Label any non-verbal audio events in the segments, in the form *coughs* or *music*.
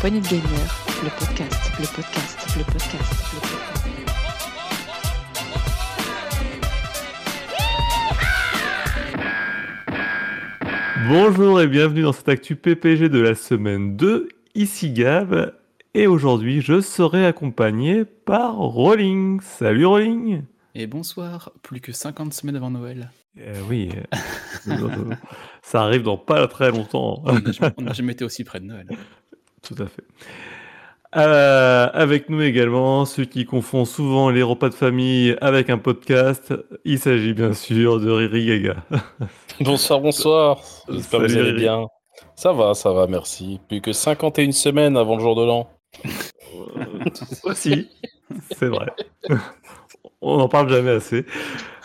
poignée de gamer, le podcast, le podcast, le podcast, le podcast. Bonjour et bienvenue dans cette actu PPG de la semaine 2, ici Gab, et aujourd'hui je serai accompagné par Rolling. Salut Rolling Et bonsoir, plus que 50 semaines avant Noël. Euh, Oui, *laughs* ça arrive dans pas très longtemps. On n'a jamais été aussi près de Noël. Tout à fait. Euh, avec nous également, ceux qui confondent souvent les repas de famille avec un podcast, il s'agit bien sûr de Riri Gaga. *laughs* Bonsoir, bonsoir. J'espère que vous allez bien. Ça va, ça va, merci. Plus que 51 semaines avant le jour de l'an. *laughs* Aussi, c'est vrai. On n'en parle jamais assez.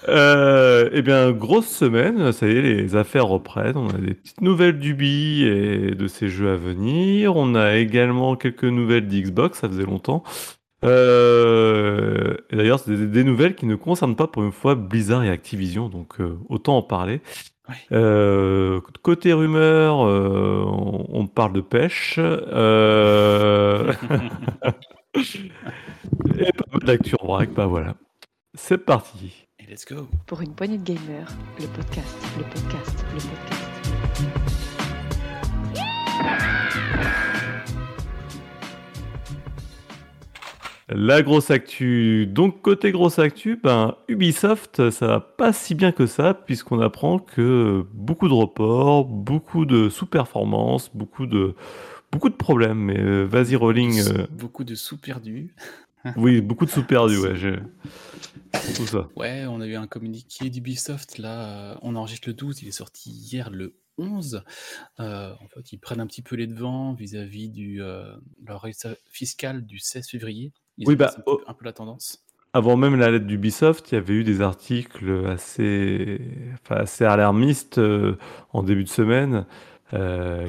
Euh, eh bien, grosse semaine, ça y est, les affaires reprennent. On a des petites nouvelles d'Ubi et de ses jeux à venir. On a également quelques nouvelles d'Xbox, ça faisait longtemps. Euh, et d'ailleurs, c'est des, des nouvelles qui ne concernent pas pour une fois Blizzard et Activision, donc euh, autant en parler. Euh, côté rumeur, on, on parle de pêche. *laughs* *laughs* Et pas mal d'actu en vrac, bah voilà. C'est parti. Et let's go. Pour une poignée de gamer, le podcast, le podcast, le podcast. La grosse actu. Donc côté grosse actu, ben Ubisoft, ça va pas si bien que ça, puisqu'on apprend que beaucoup de reports, beaucoup de sous-performances, beaucoup de beaucoup de problèmes. Mais euh, vas-y Rolling. euh, Beaucoup de sous perdus. oui, beaucoup de sous-perdus, ouais. *laughs* j'ai- Tout ça. Ouais, on a eu un communiqué d'Ubisoft là. euh, On enregistre le 12, il est sorti hier le 11. Euh, en fait, ils prennent un petit peu les devants vis-à-vis du euh, leur résultat fiscal du 16 février. Ils Oui, bah, un, oh. peu- un peu la tendance. Avant même la lettre d'Ubisoft, il y avait eu des articles assez, enfin, assez alarmistes euh, en début de semaine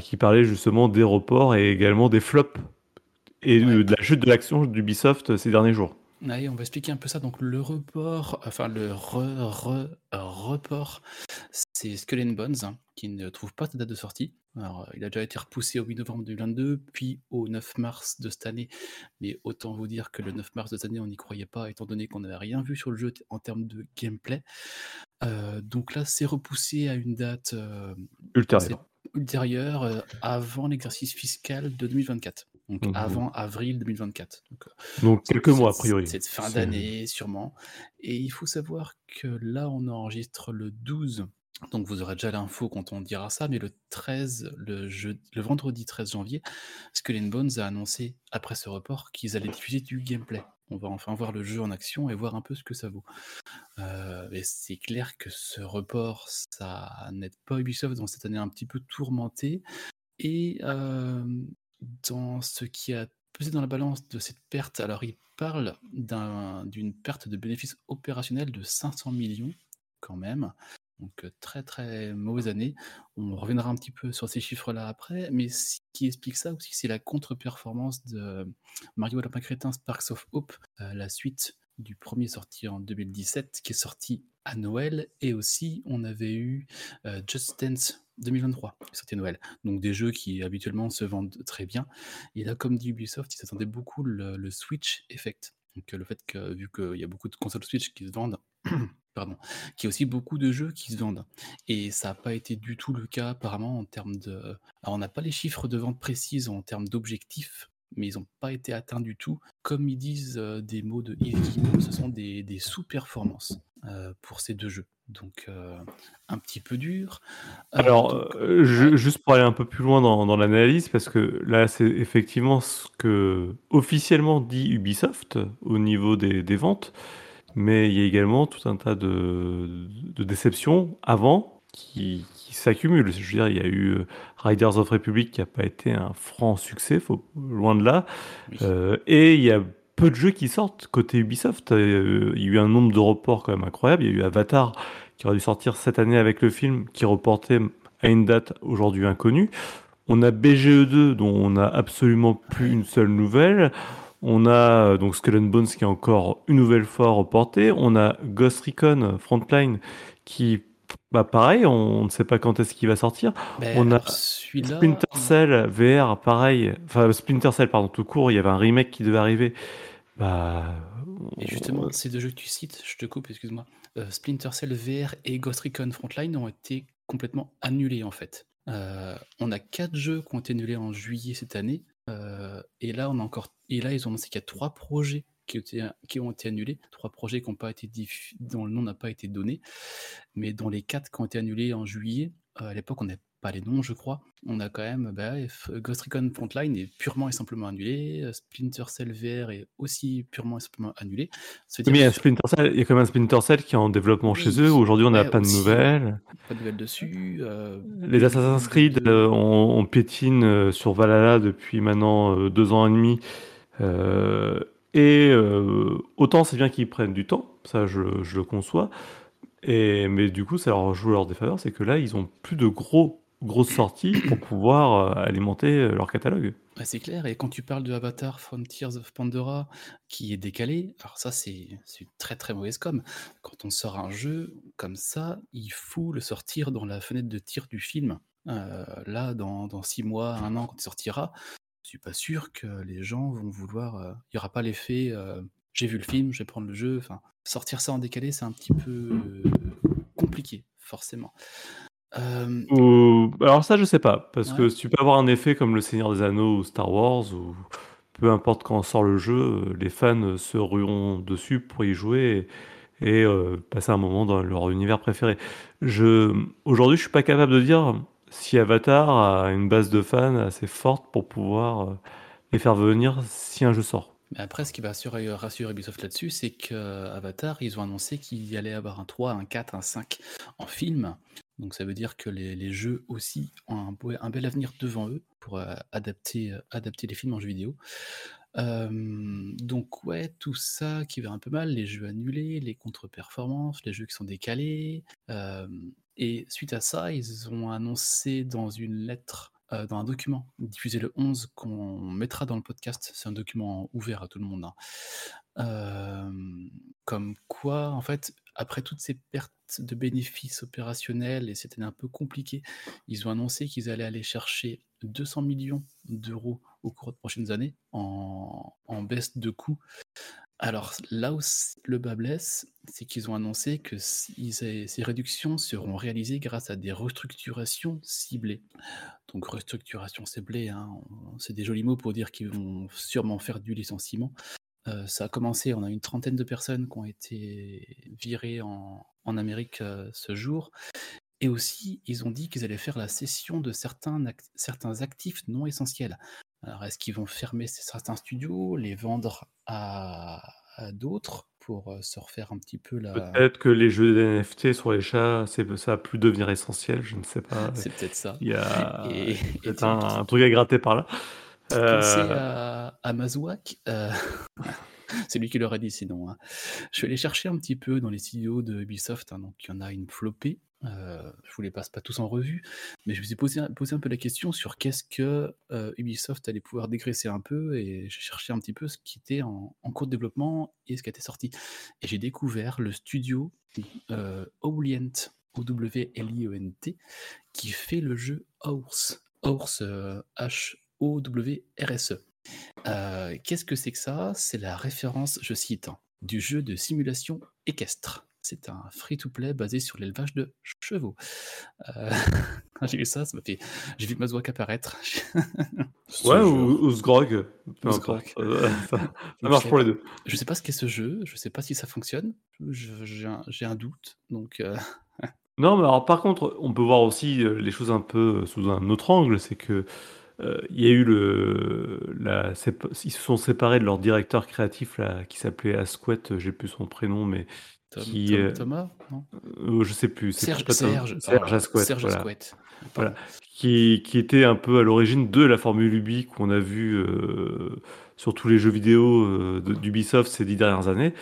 qui parlaient justement des reports et également des flops et Ouais. de la chute de l'action d'Ubisoft ces derniers jours. Allez, on va expliquer un peu ça. Donc, le report, enfin, le re- re- euh, report, c'est Skull and Bones, hein, qui ne trouve pas de date de sortie. Alors, il a déjà été repoussé au 8 novembre 2022, puis au 9 mars de cette année. Mais autant vous dire que le 9 mars de cette année, on n'y croyait pas, étant donné qu'on n'avait rien vu sur le jeu en termes de gameplay. Euh, donc là, c'est repoussé à une date euh, ultérieure, euh, avant l'exercice fiscal de 2024. Donc, Mhm. avant avril 2024. Donc, euh, Donc quelques mois a priori. Cette fin C'est- d'année, sûrement. Et il faut savoir que là, on enregistre le 12. Donc vous aurez déjà l'info quand on dira ça, mais le 13, le, jeu- le vendredi 13 janvier, Skull and Bones a annoncé, après ce report, qu'ils allaient diffuser du gameplay. On va enfin voir le jeu en action et voir un peu ce que ça vaut. Euh, et c'est clair que ce report, ça n'aide pas Ubisoft dans cette année un petit peu tourmentée. Et euh, dans ce qui a pesé dans la balance de cette perte, alors il parle d'un- d'une perte de bénéfices opérationnels de 500 millions quand même. Donc euh, très très mauvaise année. On reviendra un petit peu sur ces chiffres-là après, mais ce qui explique ça aussi, c'est la contre-performance de Mario Lapin Crétin Sparks of Hope, euh, la suite du premier sorti en 2017, qui est sorti à Noël, et aussi on avait eu euh, Just Dance 2023, qui est sorti à Noël. Donc des jeux qui habituellement se vendent très bien. Et là, comme dit Ubisoft, ils s'attendaient beaucoup le, Switch Effect. Donc le fait que, vu qu'il y a beaucoup de consoles Switch qui se vendent, *clears throat* pardon, qu'il y a aussi beaucoup de jeux qui se vendent. Et ça n'a pas été du tout le cas apparemment en termes de... Alors on n'a pas les chiffres de vente précises en termes d'objectifs, mais ils n'ont pas été atteints du tout. Comme ils disent euh, des mots de Yves ce sont des, des sous-performances euh, pour ces deux jeux. Donc euh, un petit peu dur. Euh, Alors, donc, euh, juste pour aller un peu plus loin dans, dans l'analyse, parce que là, c'est effectivement ce que officiellement dit Ubisoft au niveau des, des ventes, mais il y a également tout un tas de, de déceptions avant qui, qui s'accumulent. Je veux dire, il y a eu Riders of Republic qui n'a pas été un franc succès, faut, loin de là, Oui. Et il y a peu de jeux qui sortent côté Ubisoft. Il y a eu un nombre de reports quand même incroyable. Il y a eu Avatar qui aurait dû sortir cette année avec le film, qui reportait à une date aujourd'hui inconnue. On a BGE2 dont on n'a absolument plus une seule nouvelle. On a euh, donc Skull and Bones qui est encore une nouvelle fois reporté. On a Ghost Recon Frontline qui bah pareil, on ne sait pas quand est-ce qu'il va sortir. Ben, On a Splinter Cell VR, pareil. Enfin, Splinter Cell, pardon, tout court, il y avait un remake qui devait arriver. Bah, et justement, ces deux jeux que tu cites, je te coupe, excuse-moi, euh, Splinter Cell VR et Ghost Recon Frontline ont été complètement annulés en fait. Euh, on a quatre jeux qui ont été annulés en juillet cette année, euh, et là on a encore, et là ils ont annoncé qu'il y a trois projets qui ont été, qui ont été annulés, trois projets qui ont pas été dont le nom n'a pas été donné, mais dans les quatre qui ont été annulés en juillet, à l'époque on n'a pas les noms je crois, on a quand même bah, Ghost Recon Frontline est purement et simplement annulé, euh, Splinter Cell VR est aussi purement et simplement annulé. Mais il y a sur- Splinter Cell, il y a quand même un Splinter Cell qui est en développement Oui, chez eux. Aujourd'hui, on n'a pas de nouvelles. pas de nouvelles dessus. euh, Les le Assassin's Creed, de- euh, on, on piétine euh, sur Valhalla depuis maintenant deux ans et demi. Euh, et autant c'est bien qu'ils prennent du temps, ça je, je le conçois. Et, mais du coup, ça leur joue leur défaveur, c'est que là, ils ont plus de gros, grosses sorties pour pouvoir euh, alimenter euh, leur catalogue. Ouais, c'est clair, et quand tu parles de Avatar Frontiers of Pandora qui est décalé, alors ça c'est très très mauvaise com. Quand on sort un jeu comme ça, il faut le sortir dans la fenêtre de tir du film. Euh, là, dans, dans six mois, un an, quand il sortira, je suis pas sûr que les gens vont vouloir. euh, Il y aura pas l'effet euh, j'ai vu le film, je vais prendre le jeu. Enfin, sortir ça en décalé, c'est un petit peu euh, compliqué, forcément. Euh, Ou- Alors ça, je sais pas, parce Ouais. que tu peux avoir un effet comme Le Seigneur des Anneaux ou Star Wars, ou peu importe quand sort le jeu, euh, les fans se rueront dessus pour y jouer et, et, euh, passer un moment dans leur univers préféré. Je, aujourd'hui, je suis pas capable de dire si Avatar a une base de fans assez forte pour pouvoir les faire venir si un jeu sort. Mais après, ce qui va rassurer, rassurer Ubisoft là-dessus, c'est qu'Avatar, ils ont annoncé qu'il y allait avoir un 3, un 4, un 5 en film. Donc ça veut dire que les, jeux aussi ont un, bel avenir devant eux pour euh, adapter, euh, adapter les films en jeux vidéo. Euh, donc ouais, tout ça qui va un peu mal, les jeux annulés, les contre-performances, les jeux qui sont décalés. et suite à ça, ils ont annoncé dans une lettre, dans un document diffusé le 11 qu'on mettra dans le podcast, c'est un document ouvert à tout le monde, hein, comme quoi, en fait, après toutes ces pertes de bénéfices opérationnels, et c'était un peu compliqué, ils ont annoncé qu'ils allaient aller chercher 200 millions d'euros au cours des prochaines années en, baisse de coûts. Alors là où le bas blesse, c'est qu'ils ont annoncé que ces réductions seront réalisées grâce à des restructurations ciblées. Donc restructuration ciblée, hein, c'est des jolis mots pour dire qu'ils vont sûrement faire du licenciement. Euh, ça a commencé, on a une trentaine de personnes qui ont été virées en, en Amérique euh, ce jour. Et aussi, ils ont dit qu'ils allaient faire la cession de certains, ac- certains actifs non essentiels. Alors, est-ce qu'ils vont fermer certains studios, les vendre à, à d'autres pour euh, se refaire un petit peu la... Peut-être que les jeux d'NFT sur les chats, ça va plus devenir essentiel, je ne sais pas. C'est peut-être ça. Il y a Et- peut-être un truc à gratter par là. Pensez à, à Mazouak. c'est lui qui l'aurait dit sinon. hein. Je suis allé chercher un petit peu dans les studios de Ubisoft. hein, donc il y en a une flopée. Euh, je vous les passe pas tous en revue, mais je me suis posé, un- posé un peu la question sur qu'est-ce que euh, Ubisoft allait pouvoir dégraisser un peu et j'ai cherché un petit peu ce qui était en, en cours de développement et ce qui était sorti. Et j'ai découvert le studio euh, Owlient, O-W-L-I-E-N-T, qui fait le jeu Horse. Horse, euh, H-O-W-R-S-E. E. Euh, Qu'est-ce que c'est que ça? C'est la référence, je cite, hein, du jeu de simulation équestre. C'est un free-to-play basé sur l'élevage de chevaux. Euh, *laughs* quand j'ai vu ça, ça m'a fait. J'ai vu Mazouak apparaître. *laughs* Ouais, ou, ou Sgrog, Ou. Sgrog. Euh, *laughs* ça, marche pour les deux. Je sais pas ce qu'est ce jeu, je sais pas si ça fonctionne. J'ai un, doute. Donc, euh, Non, mais alors par contre, on peut voir aussi les choses un peu sous un autre angle, c'est que euh, il y a eu le, la, ils se sont séparés de leur directeur créatif là, qui s'appelait Asquette, euh, j'ai plus son prénom, mais Tom- Qui, Tom- euh, Thomas non? euh, je sais plus. Serge, Serge, Serge Asquette, Serge voilà. Asquette. Voilà. Qui, qui était un peu à l'origine de la formule Ubi qu'on a vu sur tous les jeux vidéo d'Ubisoft ces dix dernières années.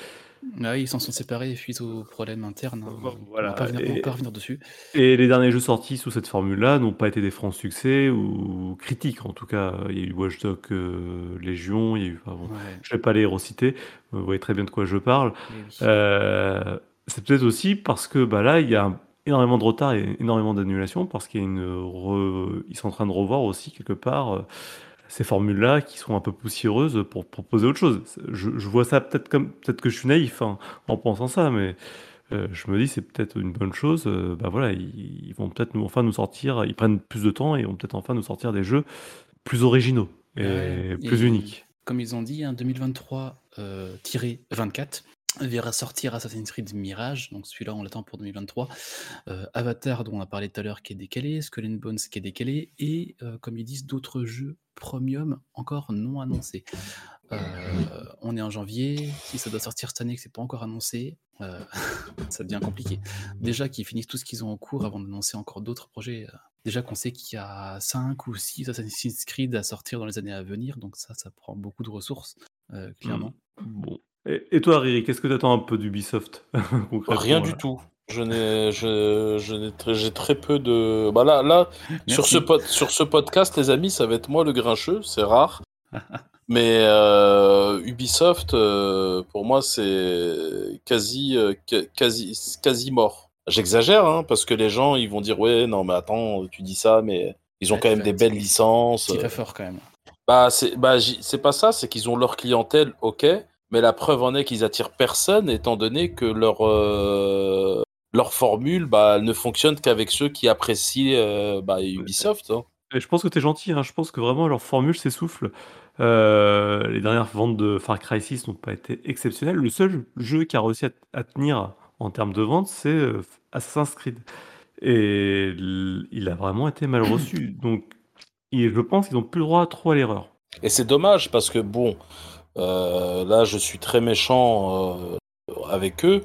Ah oui, ils s'en sont séparés suite aux problèmes internes. hein. On voilà, va pas revenir- on va et- pas revenir dessus. Et les derniers jeux sortis sous cette formule-là n'ont pas été des francs succès ou critiques en tout cas. Il y a eu Watch Dogs euh, Légion, il y a eu. enfin, bon, Ouais, je ne vais pas les reciter, vous voyez très bien de quoi je parle. oui, oui. Euh, c'est peut-être aussi parce que bah, là, il y a énormément de retard et énormément d'annulations parce qu'il y a une re- ils sont en train de revoir aussi quelque part euh, ces formules-là qui sont un peu poussiéreuses pour proposer autre chose. Je, je vois ça peut-être comme peut-être que je suis naïf hein, en pensant ça, mais euh, je me dis c'est peut-être une bonne chose. Euh, bah voilà, ils, ils vont peut-être nous enfin nous sortir, ils prennent plus de temps et vont peut-être enfin nous sortir des jeux plus originaux et Ouais, plus et uniques. Comme ils ont dit, hein, 2023-24 verra sortir Assassin's Creed Mirage, donc celui-là on l'attend pour 2023. Euh, Avatar dont on a parlé tout à l'heure qui est décalé, Skull and Bones qui est décalé, et euh, comme ils disent, d'autres jeux premium encore non annoncés. Euh, on est en janvier, si ça doit sortir cette année et que c'est pas encore annoncé, euh, *laughs* ça devient compliqué. Déjà qu'ils finissent tout ce qu'ils ont en cours avant d'annoncer encore d'autres projets. euh, Déjà qu'on sait qu'il y a 5 ou 6 Assassin's Creed à sortir dans les années à venir, donc ça, ça prend beaucoup de ressources, euh, clairement. Bon. Et, et toi, Riri, qu'est-ce que tu attends un peu d'Ubisoft *laughs* Rien du tout. Je n'ai, je, je j'ai très peu de. Bah là, là sur, ce pod- sur ce podcast, les amis, ça va être moi le grincheux, c'est rare. *laughs* Mais euh, Ubisoft, euh, pour moi, c'est quasi, euh, quasi, quasi mort. J'exagère, hein, parce que les gens, ils vont dire ouais, non, mais attends, tu dis ça, mais ils ont Ouais, quand même des belles licences. C'est très fort quand même. Bah, c'est bah, pas ça, c'est qu'ils ont leur clientèle, ok, mais la preuve en est qu'ils attirent personne, étant donné que leur, euh, leur formule bah, ne fonctionne qu'avec ceux qui apprécient euh, bah, Ubisoft. hein. Et je pense que tu es gentil, hein, je pense que vraiment leur formule s'essouffle. Euh, les dernières ventes de Far Cry 6 n'ont pas été exceptionnelles. Le seul jeu qui a réussi à, à tenir en termes de vente, c'est euh, Assassin's Creed. Et il a vraiment été mal *clears throat* reçu. Donc, et je pense qu'ils n'ont plus le droit trop à l'erreur. Et c'est dommage parce que, bon, euh, là, je suis très méchant avec eux,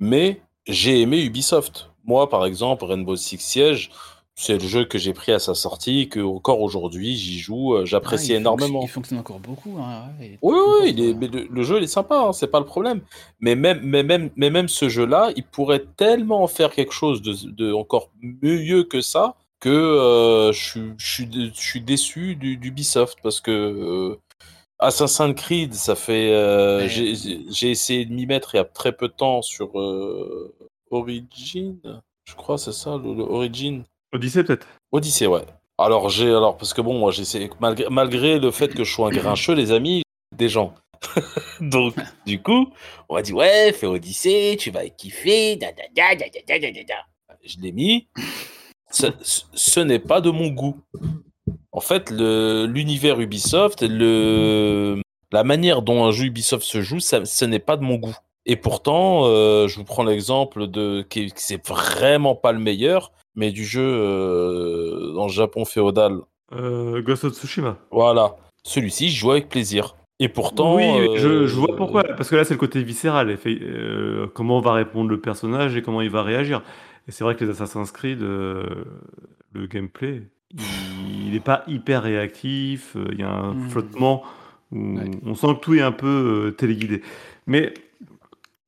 mais j'ai aimé Ubisoft. Moi, par exemple, Rainbow Six Siege, c'est le jeu que j'ai pris à sa sortie, que encore aujourd'hui, j'y joue, euh, j'apprécie Ah, énormément. Il fonctionne encore beaucoup. Hein, ouais, Oui, oui, content, il est, quoi. mais le, le jeu il est sympa, hein, c'est pas le problème. Mais même, mais même, mais même ce jeu-là, il pourrait tellement faire quelque chose de, de encore mieux que ça que euh, je, suis- je, suis, dé- je suis déçu du- d'Ubisoft parce que euh, Assassin's Creed, ça fait. Euh. J'ai essayé de m'y mettre il y a très peu de temps sur euh, Origin, je crois, c'est ça, le, le, Origin. Odyssey peut-être? Odyssey, ouais. Alors j'ai alors parce que bon, moi j'essaie malgré, malgré le fait que je sois un grincheux, les amis, des gens. *laughs* Donc du coup, on m'a dit ouais, fais Odyssey, tu vas kiffer, da da da da da da da. Je l'ai mis. Ce n'est pas de mon goût. En fait, l'univers Ubisoft, le, la manière dont un jeu Ubisoft se joue, ça, ce n'est pas de mon goût. Et pourtant, euh, je vous prends l'exemple de, qui, c'est vraiment pas le meilleur, mais du jeu euh, dans le Japon féodal. Euh, Ghost of Tsushima. Voilà. Celui-ci, je joue avec plaisir. Et pourtant. oui, je, euh, je vois pourquoi. Parce que là, c'est le côté viscéral. euh, comment va répondre le personnage et comment il va réagir. Et c'est vrai que les Assassin's Creed, euh, le gameplay, il n'est pas hyper réactif. euh, Il y a un Hmm. flottement où Ouais. on sent que tout est un peu euh, téléguidé. Mais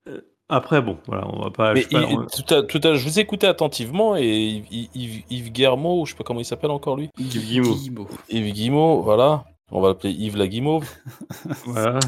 euh, après, bon, voilà, on va pas. Mais je sais pas, il- on- tout à, tout à- je vous écoutais attentivement et Yves, Yves, Yves Guillermo, je sais pas comment il s'appelle encore lui. Yves. Guillemot. Yves Guillemot, voilà. On va l'appeler Yves la Guimauve. *laughs* voilà.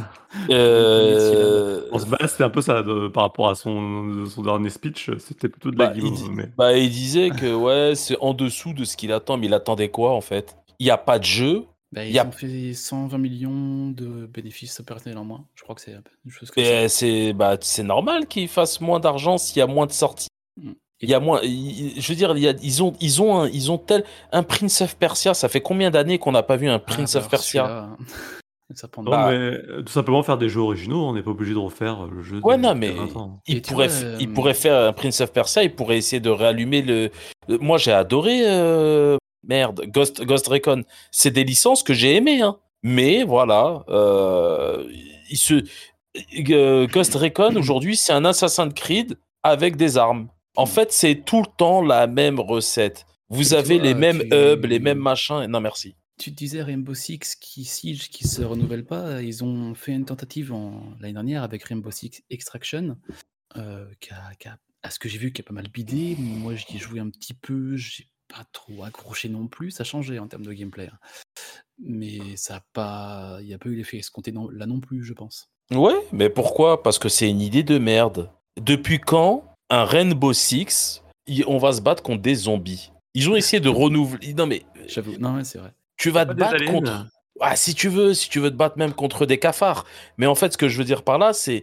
Euh, On se base, c'était un peu ça de- par rapport à son, son dernier speech. C'était plutôt de la Bah, il, guimauve, mais- bah, il disait que ouais, c'est en dessous de ce qu'il attend, mais il attendait quoi en fait? Il n'y a pas de jeu. Bah, Y ils a- ont fait 120 millions de bénéfices opérationnels en moins. Je crois que c'est une chose. Et c'est bah, c'est normal qu'il fasse moins d'argent s'il y a moins de sorties. Mm. Il y a moins. il- je veux dire, il y a- ils ont ils ont un, ils ont tel un Prince of Persia. Ça fait combien d'années qu'on n'a pas vu un Ah, Prince bah, of Persia? Ça *laughs* prend Non, Bah, mais euh, tout simplement faire des jeux originaux, on n'est pas obligé de refaire le jeu. Ouais, de- non, mais 20 ans. il pourrait, vois, il euh, pourrait faire un Prince of Persia, il pourrait essayer de réallumer le. Moi, j'ai adoré. euh, Merde, Ghost, Ghost Recon. C'est des licences que j'ai aimées, hein. Mais voilà, euh, il se. Ghost Recon, *clears throat* aujourd'hui, c'est un Assassin's Creed avec des armes. En fait, c'est tout le temps la même recette. Vous avez les mêmes tu- hubs, les mêmes machins. Non, merci. Tu disais Rainbow Six qui Siege qui se renouvelle pas. Ils ont fait une tentative en- l'année dernière avec Rainbow Six Extraction, euh, qui a, qui a- à ce que j'ai vu, qui a pas mal bidé. Moi, j'y ai joué un petit peu. J'ai pas trop accroché non plus. Ça a changé en termes de gameplay, hein. mais ça a pas, il y a pas eu l'effet escompté non- là non plus, je pense. Ouais, mais pourquoi? Parce que c'est une idée de merde. Depuis quand un Rainbow Six on va se battre contre des zombies. Ils ont essayé de renouveler. Non, mais J'avoue. Non, ouais, c'est vrai. tu vas te battre aliens. contre. Ah, si tu veux, si tu veux te battre même contre des cafards. Mais en fait, ce que je veux dire par là, c'est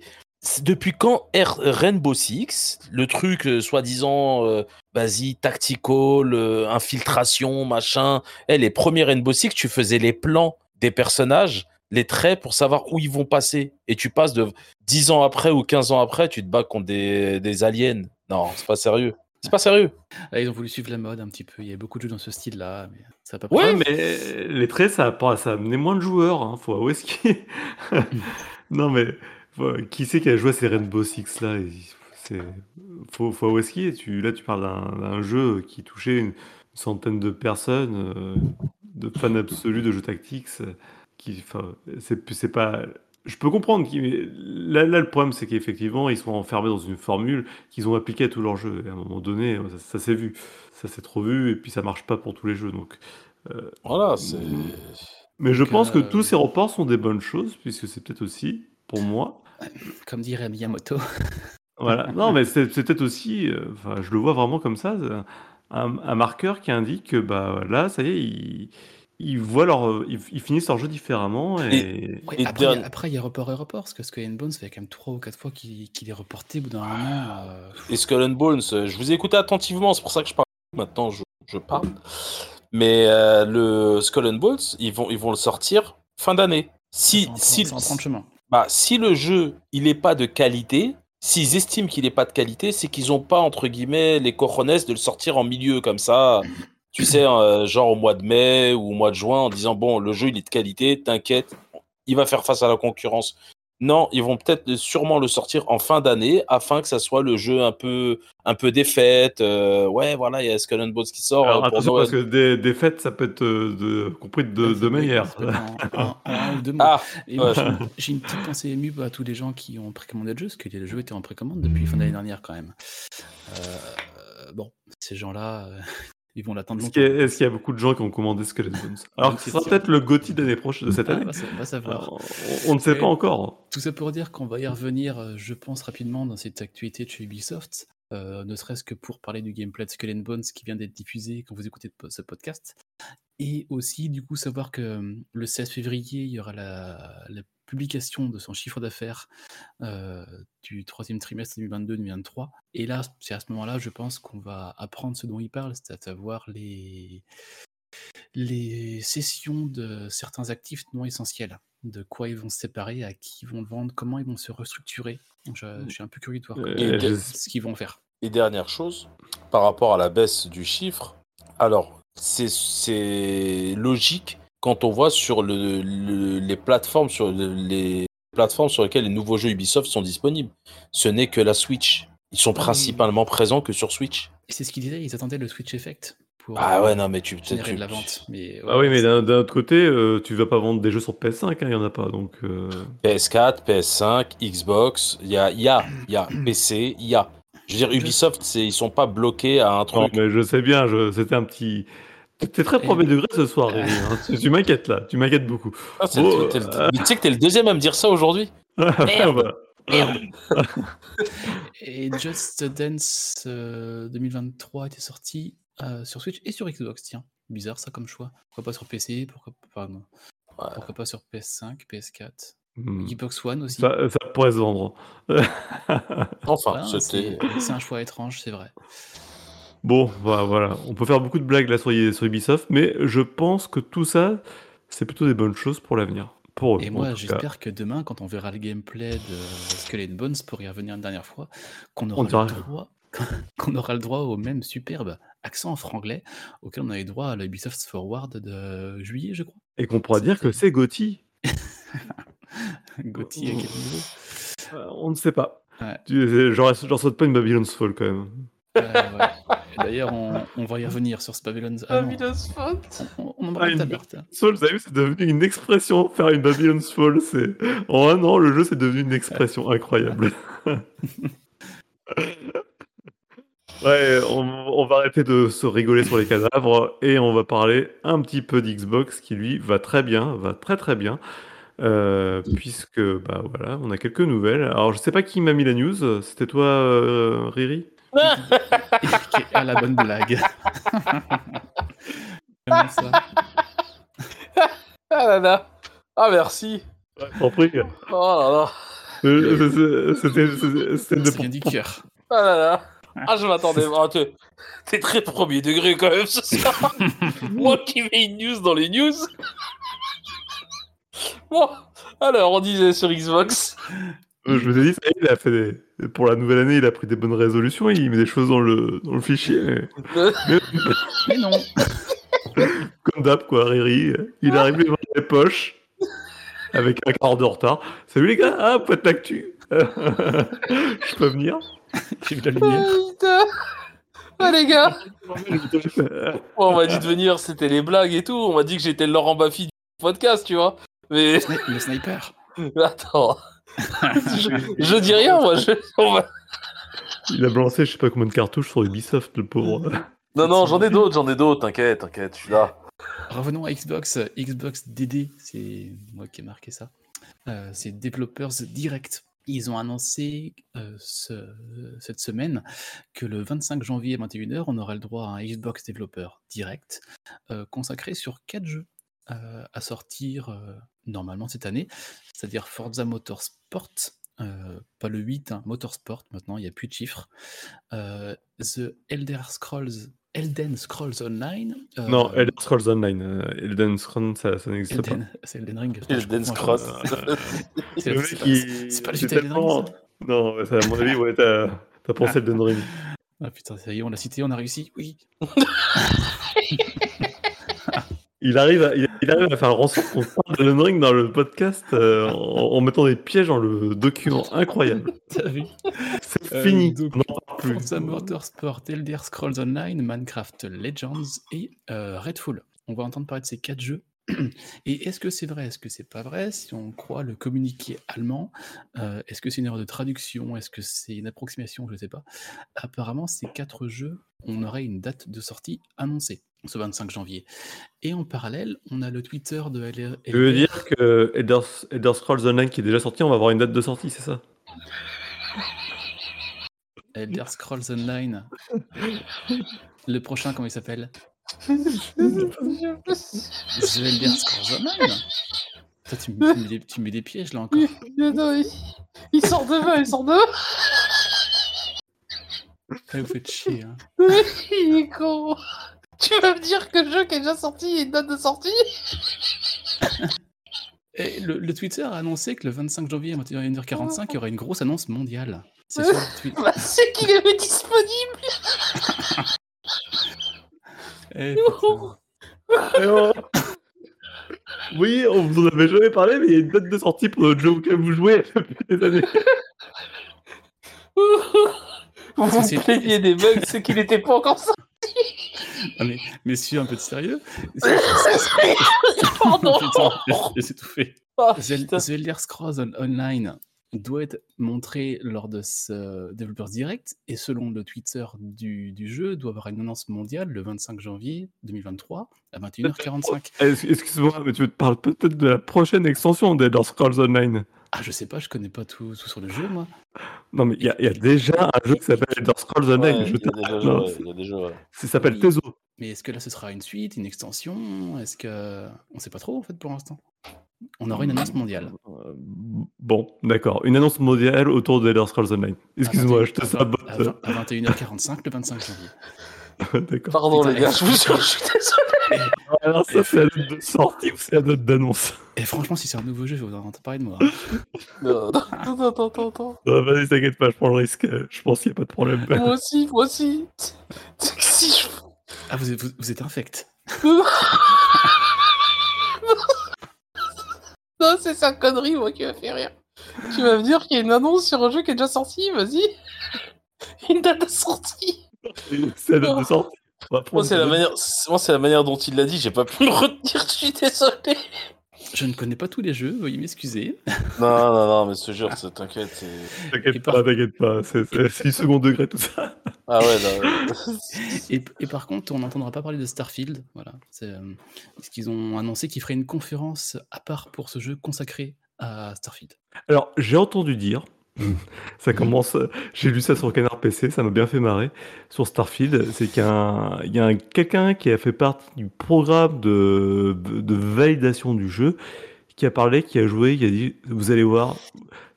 depuis quand R- Rainbow Six, le truc euh, soi-disant, euh, vas-y, tactical, euh, infiltration, machin. Eh, les premiers Rainbow Six, tu faisais les plans des personnages, les traits pour savoir où ils vont passer. Et tu passes de 10 ans après ou 15 ans après, tu te bats contre des, des aliens. Non, c'est pas sérieux. C'est pas sérieux. Là, ils ont voulu suivre la mode un petit peu. Il y a beaucoup de jeux dans ce style-là, mais ça a pas Ouais, pris. mais les traits, ça a, pas- ça a amené moins de joueurs. Hein. Faut avouer ce qui *laughs* non, mais faut- qui c'est qui a joué à ces Rainbow Six là? C'est- faut, faut avouer ce qui est. Tu, là, tu parles d'un d'un jeu qui touchait une centaine de personnes, euh, de fans absolus de jeux tactiques. Euh, Qui, enfin, c'est c'est pas. Je peux comprendre. Là, là, le problème, c'est qu'effectivement, ils sont enfermés dans une formule qu'ils ont appliquée à tous leurs jeux. Et à un moment donné, ça, ça s'est vu. Ça s'est trop vu, et puis ça marche pas pour tous les jeux. Donc, Voilà, c'est. mais je pense que euh, tous ces reports sont des bonnes choses, puisque c'est peut-être aussi, pour moi, Comme dirait Miyamoto. *laughs* voilà. Non, mais c'est peut-être aussi, euh, enfin, je le vois vraiment comme ça, un, marqueur qui indique que bah là, ça y est, ils, ils voient leur, ils, ils finissent leur jeu différemment et, Ouais, Et après, il y a- dernier- après, il y a report et report, parce que Skull and Bones, ça fait quand même 3 ou 4 fois qu'il qu'il est reporté au bout d'un moment. euh, Et Skull and Bones, euh, je vous ai écouté attentivement, c'est pour ça que je parle. Maintenant, je, je parle. Mais euh, le Skull and Bones, ils vont, ils vont le sortir fin d'année. Si, en si, chemin. bah, si le jeu, il est pas de qualité, s'ils estiment qu'il est pas de qualité, c'est qu'ils ont pas, entre guillemets, les cojones de le sortir en milieu comme ça. Tu sais, euh, genre au mois de mai ou au mois de juin, en disant, bon, le jeu, il est de qualité, t'inquiète, il va faire face à la concurrence. Non, ils vont peut-être sûrement le sortir en fin d'année afin que ça soit le jeu un peu, un peu des fêtes. euh, ouais, voilà, il y a Skull and Bones qui sort Alors, euh, pour attention parce que des, des fêtes, ça peut être de, compris de deux manières. Ah, ouais. j'ai une- petite pensée émue à tous les gens qui ont précommandé le jeu, parce que le jeu était en précommande depuis fin d'année dernière quand même. Euh, bon, ces gens-là, ils vont l'attendre Est-ce qu'il y, a- est-ce qu'il y a beaucoup de gens qui ont commandé Skull Bones *laughs* Alors, ce sera peut-être le GOTY de l'année prochaine, de cette Ah, année. Alors, on, on ne sait Mais- pas encore. Tout ça pour dire qu'on va y revenir, euh, je pense, rapidement dans cette actualité de chez Ubisoft, euh, ne serait-ce que pour parler du gameplay de Skull and Bones qui vient d'être diffusé quand vous écoutez ce podcast. Et aussi, du coup, savoir que euh, le 16 février, il y aura la, la publication de son chiffre d'affaires euh, du troisième trimestre 2022-2023. Et là, c'est à ce moment-là, je pense qu'on va apprendre ce dont il parle, c'est à savoir les, les cessions de certains actifs non essentiels, de quoi ils vont se séparer, à qui ils vont le vendre, comment ils vont se restructurer. Je, je suis un peu curieux de voir Euh, ce qu'ils vont faire. Et dernière chose, par rapport à la baisse du chiffre, alors c'est logique quand on voit sur le, le- les plateformes sur le- les plateformes sur lesquelles les nouveaux jeux Ubisoft sont disponibles. Ce n'est que la Switch. Ils sont Ah principalement présents que sur Switch. Et c'est ce qu'ils disaient, ils attendaient le Switch Effect pour Ah euh, ouais, non, mais tu. générer tu- de la vente. Mais, Ah oui, mais d'un autre côté, euh, tu vas pas vendre des jeux sur PS5, hein, il y en a pas. Donc, euh, PS4, PS5, Xbox, il y a, il y a, il y a *clears throat* PC, il y a. Je veux dire, Ubisoft, c'est- ils sont pas bloqués à un non, truc. mais je sais bien, je- c'était un petit. T'es très premier degré ce soir, Rémi. hein. Tu, m'inquiètes là, tu m'inquiètes beaucoup. Ah, le- euh, Mais tu sais que t'es le deuxième à me dire ça aujourd'hui *laughs* Voilà. *laughs* Et Just Dance euh, 2023 était sorti euh, sur Switch et sur Xbox, tiens. Bizarre ça comme choix. Pourquoi pas sur PC Pourquoi, pardon. Ouais. Pourquoi pas sur PS5, PS4 Hmm. Xbox One aussi. Ça, ça pourrait se vendre. Enfin, Voilà, c'était. c'est c'est un choix étrange, c'est vrai. Bon, voilà, voilà. On peut faire beaucoup de blagues là sur, sur Ubisoft, mais je pense que tout ça, c'est plutôt des bonnes choses pour l'avenir. Pour eux, Et moi, j'espère que demain, quand on verra le gameplay de Skull and Bones, pour y revenir une dernière fois, qu'on On aura, le droit, *laughs* qu'on aura le droit au même superbe accent en franglais auquel on avait droit à la Ubisoft Forward de juillet, je crois. Et qu'on pourra dire que c'est Gotti. *laughs* Gauthier, à quel niveau? Euh, on ne sait pas. Ouais. J'en j'en saute pas une Babylon's Fall quand même. Ouais. D'ailleurs, on, on va y revenir sur ce Babylon's. Ah non, on, on en parle tout à l'heure. Fall, vous avez vu, c'est devenu une expression. Faire une Babylon's Fall, c'est. En un an, le jeu, c'est devenu une expression incroyable. *laughs* ouais, on, on va arrêter de se rigoler sur les cadavres et on va parler un petit peu d'Xbox qui, lui, va très bien, va très très bien. Euh, puisque, bah voilà, on a quelques nouvelles. Alors, je sais pas qui m'a mis la news. C'était toi, euh, Riri? À la bonne blague. *laughs* Ça. Ah là là. Ah merci. En prie. Oh là là. Euh, c'est- c'est- C'était c'était de du cœur. Ah là là. Ah je m'attendais. Ah, t'es- T'es très premier degré quand même ce soir. *laughs* Moi qui mets une news dans les news. Bon. Alors on disait sur Xbox. Euh, Je vous ai dit, ça y est, il a fait des... pour la nouvelle année, il a pris des bonnes résolutions, il met des choses dans le, dans le fichier. mais- Mais non. *laughs* Comme d'hab, quoi, Riri. Il arrive les mains dans les poches, avec un quart de retard. Salut les gars, ah, pote d'actu. *laughs* Je peux venir J'ai vu la lumière. Ah, les gars. *laughs* on m'a dit de venir, c'était les blagues et tout. On m'a dit que j'étais le Laurent Baffy du podcast, tu vois. Mais Sni- Le sniper. attends. Je, je dis rien, moi. Je... on va- Il a balancé je sais pas combien de cartouches sur Ubisoft, le pauvre. Non, non, j'en ai d'autres, j'en ai d'autres. T'inquiète, t'inquiète, je suis là. Revenons à Xbox. Xbox DD, c'est moi qui ai marqué ça. Euh, c'est Developers Direct. Ils ont annoncé euh, ce- cette semaine que le 25 janvier à 21h, on aura le droit à un Xbox Developer Direct euh, consacré sur quatre jeux euh, à sortir euh, normalement cette année, c'est-à-dire Forza Motorsport, euh, pas le 8, hein, Motorsport maintenant, il n'y a plus de chiffres, euh, The Elder Scrolls, Elden Scrolls Online. euh, Non, Elder Scrolls Online. euh, Elden Scrolls, ça, ça n'existe pas. Elden, c'est Elden Ring. Elden Scrolls. *laughs* C'est Le c'est mec, pas, c'est pas le suite Elden Ring, ça Non, à mon avis, ouais, t'as t'as pensé Elden Ring. Ah putain, ça y est, on l'a cité, on a réussi. Oui. *laughs* Il arrive, à, il, il arrive à faire rançon qu'on parle d'Elden Ring dans le podcast euh, en, en mettant des pièges dans le document. *laughs* Incroyable. T'as vu C'est Euh, fini. donc, on n'en parle plus. Forza Motorsport, Elder Scrolls Online, Minecraft Legends et euh, Redfall. On va entendre parler de ces quatre jeux. *clears throat* Et est-ce que c'est vrai Est-ce que c'est pas vrai? Si on croit le communiqué allemand, est-ce que c'est une erreur de traduction? Est-ce que c'est une approximation? Je ne sais pas. Apparemment, ces quatre jeux, on aurait une date de sortie annoncée ce 25 janvier. Et en parallèle, on a le Twitter de LR. Tu veux dire que Elder, Elder Scrolls Online qui est déjà sorti, on va avoir une date de sortie, c'est ça? Elder Scrolls Online. Le prochain, comment il s'appelle? The Elder Scrolls Online Toi, tu, me- tu mets des, tu mets des pièges là encore. il sort de main, il sort de Ah, vous faites chier. Hein. Il est con. *laughs* Tu vas me dire que le jeu qui est déjà sorti a une date de sortie? Et le, le Twitter a annoncé que le 25 janvier à 21h45, il y aura une grosse annonce mondiale. C'est le. *laughs* Bah, c'est qu'il est disponible Eh, putain. Et on- Oui, on vous en avait jamais parlé, mais il y a une date de sortie pour notre jeu auquel vous jouez depuis des années. Vous vous plaignez des bugs, c'est qu'il était pas encore sorti Ah, mais, messieurs, un peu de sérieux *laughs* Pardon j'ai étouffé. Ah, The, Elder Scrolls On- Online doit être montré lors de ce Developers Direct et selon le Twitter du, du jeu, doit avoir une annonce mondiale le 25 janvier 2023 à 21h45. Est-ce- Excuse-moi, mais tu parles peut-être de la prochaine extension d'Elder Scrolls Online. Ah, je sais pas, je connais pas tout, tout sur le jeu, moi. Non, mais il y, a- il y a déjà un jeu qui s'appelle Elder Scrolls Online. Ouais, je il y a te- déjà non, joué, ouais, c'est- il y a déjà joué. Ça s'appelle Oui. Tezo. Mais est-ce que là, ce sera une suite, une extension? Est-ce que. On sait pas trop, en fait, pour l'instant. On aura une annonce mondiale. Euh, Bon, d'accord. Une annonce mondiale autour d'Elder Scrolls Online. Excuse-moi, je te sabote. à à 21h45 le 25 janvier. *laughs* D'accord. Pardon Putain, les gars, eh. je vous jure, je suis désolé. *laughs* Alors ça, c'est la date de sortie ou c'est la date d'annonce? Et franchement, si c'est un nouveau jeu, je vais vous en entendre parler de moi. hein. *laughs* Non, non, non, non, non, non. Non, Vas-y, t'inquiète pas, je prends le risque. Je pense qu'il n'y a pas de problème. Moi aussi, moi aussi. C'est que si je... Ah, vous êtes, vous, vous êtes infect. Non, c'est sa connerie, moi, qui m'a fait rire. Tu vas me dire qu'il y a une annonce sur un jeu qui est déjà sorti, vas-y. Une date de sortie. *laughs* c'est la date de sortie. Moi, c'est la manière, moi, c'est la manière dont il l'a dit, j'ai pas pu *laughs* me retenir, je suis désolé. Je ne connais pas tous les jeux, veuillez m'excuser. Non, non, non, mais ce jure, c'est- t'inquiète. c'est- T'inquiète pas, t'inquiète pas. C'est c'est- c'est du second degré tout ça. Ah ouais, non. Et, et par contre, on n'entendra pas parler de Starfield. Voilà. C'est euh, ce qu'ils ont annoncé qu'ils feraient une conférence à part pour ce jeu consacré à Starfield. Alors, j'ai entendu dire *laughs* Ça commence. J'ai lu ça sur Canard PC, ça m'a bien fait marrer. Sur Starfield, c'est qu'il y a, quelqu'un qui a fait partie du programme de, validation du jeu, qui a parlé, qui a joué, qui a dit Vous allez voir,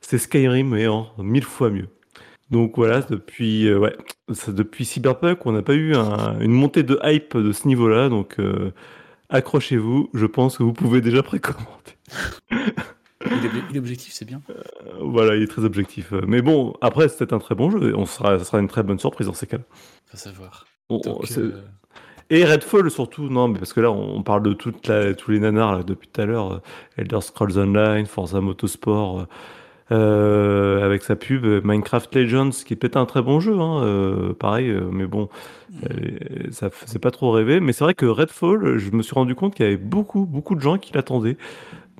c'est Skyrim, mais en mille fois mieux. Donc voilà, depuis, euh, Cyberpunk, on n'a pas eu un- une montée de hype de ce niveau-là. Donc euh, accrochez-vous, je pense que vous pouvez déjà précommander. *laughs* Il est, objectif, c'est bien. Euh, Voilà, il est très objectif. Mais bon, après, c'était un très bon jeu. On sera, ça sera une très bonne surprise dans ces cas-là. Faut savoir. On- Donc, euh, Et Redfall surtout, non, mais parce que là, on parle de toute la, tous les nanars là, depuis tout à l'heure. euh, Elder Scrolls Online, Forza Motorsport, euh, avec sa pub, Minecraft Legends, qui est peut-être un très bon jeu, hein, euh, pareil, euh, mais bon, euh, ça faisait pas trop rêver. Mais c'est vrai que Redfall, je me suis rendu compte qu'il y avait beaucoup, beaucoup de gens qui l'attendaient.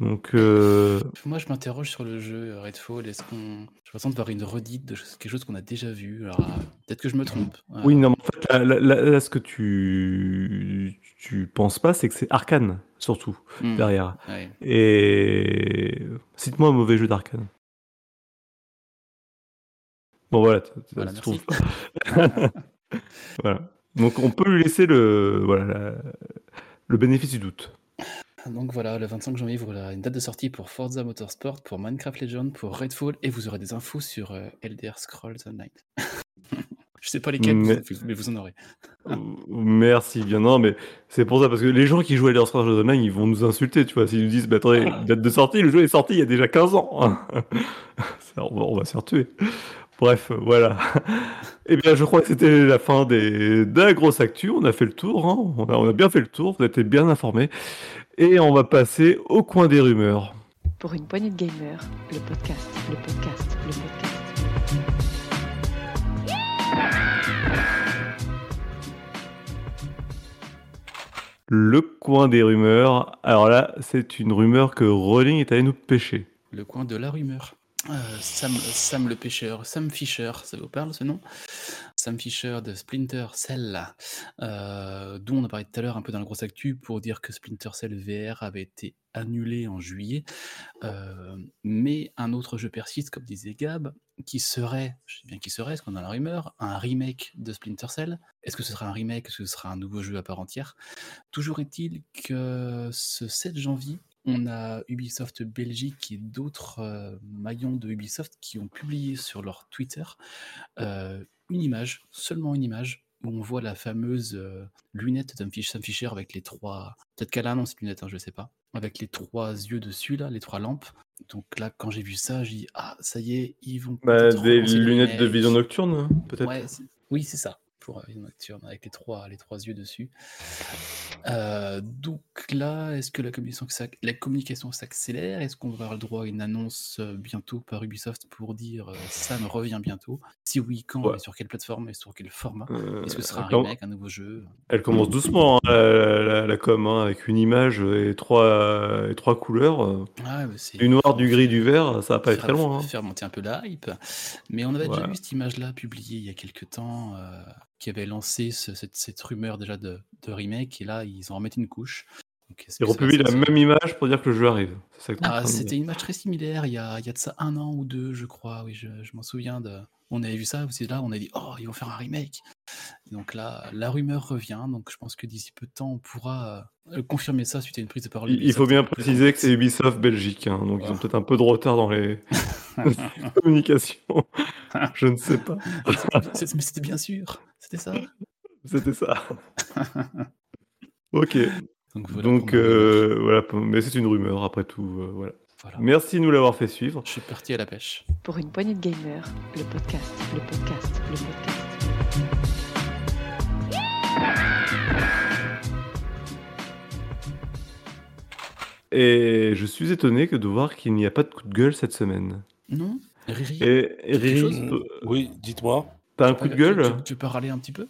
Donc, euh, Moi, je m'interroge sur le jeu Redfall. Est-ce qu'on. Je m'attends de voir une redite de quelque chose qu'on a déjà vu? Alors, euh, peut-être que je me trompe. Euh, oui, non, mais en fait, là, là- là- là, ce que tu, tu penses pas, c'est que c'est Arkane, surtout, hmm, derrière. ouais. Et cite-moi un mauvais jeu d'Arkane. Bon voilà, Voilà, tu *laughs* voilà. Donc on peut lui laisser le voilà la- le bénéfice du doute. Donc voilà, le 25 janvier, voilà une date de sortie pour Forza Motorsport, pour Minecraft Legends, pour Redfall, et vous aurez des infos sur euh, Elder Scrolls Online. *laughs* je sais pas lesquels, Mais- vous- mais vous en aurez. *laughs* Merci bien. Non mais c'est pour ça parce que les gens qui jouent à Elder Scrolls Online, ils vont nous insulter, tu vois, s'ils nous disent bah attendez, date de sortie, le jeu est sorti il y a déjà 15 ans. *laughs* Ça, on va, on va se faire tuer. Bref, voilà. Eh bien, je crois que c'était la fin des, de la grosse actu. On a fait le tour, hein. on, a, on a bien fait le tour, vous êtes bien informés. Et on va passer au coin des rumeurs. Pour une poignée de gamers, le podcast, le podcast, le podcast. Le coin des rumeurs. Alors là, c'est une rumeur que Rolling est allé nous pêcher. Le coin de la rumeur. Euh, Sam, Sam le pêcheur, Sam Fisher, ça vous parle ce nom? Sam Fisher de Splinter Cell, euh, dont on a parlé tout à l'heure un peu dans la grosse actu pour dire que Splinter Cell VR avait été annulé en juillet, euh, mais un autre jeu persiste, comme disait Gab, qui serait, je sais bien qui serait, est-ce qu'on a la rumeur, un remake de Splinter Cell. Est-ce que ce sera un remake? Est-ce que ce sera un nouveau jeu à part entière? Toujours est-il que ce 7 janvier, on a Ubisoft Belgique et d'autres euh, maillons de Ubisoft qui ont publié sur leur Twitter euh, une image, seulement une image, où on voit la fameuse euh, lunette de Sam Fisher avec les trois. Peut-être qu'elle a annoncé lunette, hein, je sais pas. Avec les trois yeux dessus, là, les trois lampes. Donc là, quand j'ai vu ça, j'ai dit Ah, ça y est, ils vont. Bah, des lunettes de vision nocturne, hein, peut-être. Ouais, oui, c'est ça, pour une nocturne, avec les trois, les trois yeux dessus. Euh, donc là, est-ce que la communication, s'ac- la communication s'accélère? Est-ce qu'on va avoir le droit à une annonce euh, bientôt par Ubisoft pour dire euh, ça me revient bientôt? Si oui, quand Ouais. et sur quelle plateforme et sur quel format? Euh, Est-ce que ce sera un remake, un nouveau jeu? Elle commence doucement, hein, la, la- la com, hein, avec une image et trois, et trois couleurs. Ah, Du noir, du gris, du vert, ça va pas faire, très loin. hein. faire monter un peu la hype. Mais on avait déjà vu cette image-là publiée il y a quelques temps, qui avait lancé ce- cette, cette rumeur déjà de, de remake, et là ils en remettent une couche. Donc, Ils republient la même image pour dire que le jeu arrive. C'est Ah, c'était une image très similaire il y, a, il y a de ça un an ou deux, je crois. Oui, je, je m'en souviens. De... On avait vu ça aussi là, on a dit oh ils vont faire un remake. Et donc là, la rumeur revient. Donc je pense que d'ici peu de temps, on pourra euh, confirmer ça suite à une prise de parole. Il il faut bien préciser que c'est. Ubisoft Belgique, hein, donc ils ont Voilà. peut-être un peu de retard dans les *laughs* *laughs* communications. *laughs* Je ne sais pas. *laughs* C'est- Mais c'était bien sûr, c'était ça. C'était ça. Ok. Donc voilà. donc euh, voilà, mais c'est une rumeur après tout. euh, voilà. Voilà. Merci de nous l'avoir fait suivre. Je suis parti à la pêche. Pour une poignée de gamers, le podcast, le podcast, le podcast. Et je suis étonné que de voir qu'il n'y a pas de coup de gueule cette semaine. Non Riri Et, Riri, euh, Oui, dites-moi. t'as un coup de peux- gueule tu, tu- tu peux râler un petit peu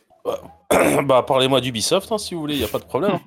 bah, *clears throat* parlez-moi d'Ubisoft, hein, si vous voulez, il n'y a pas de problème. *laughs*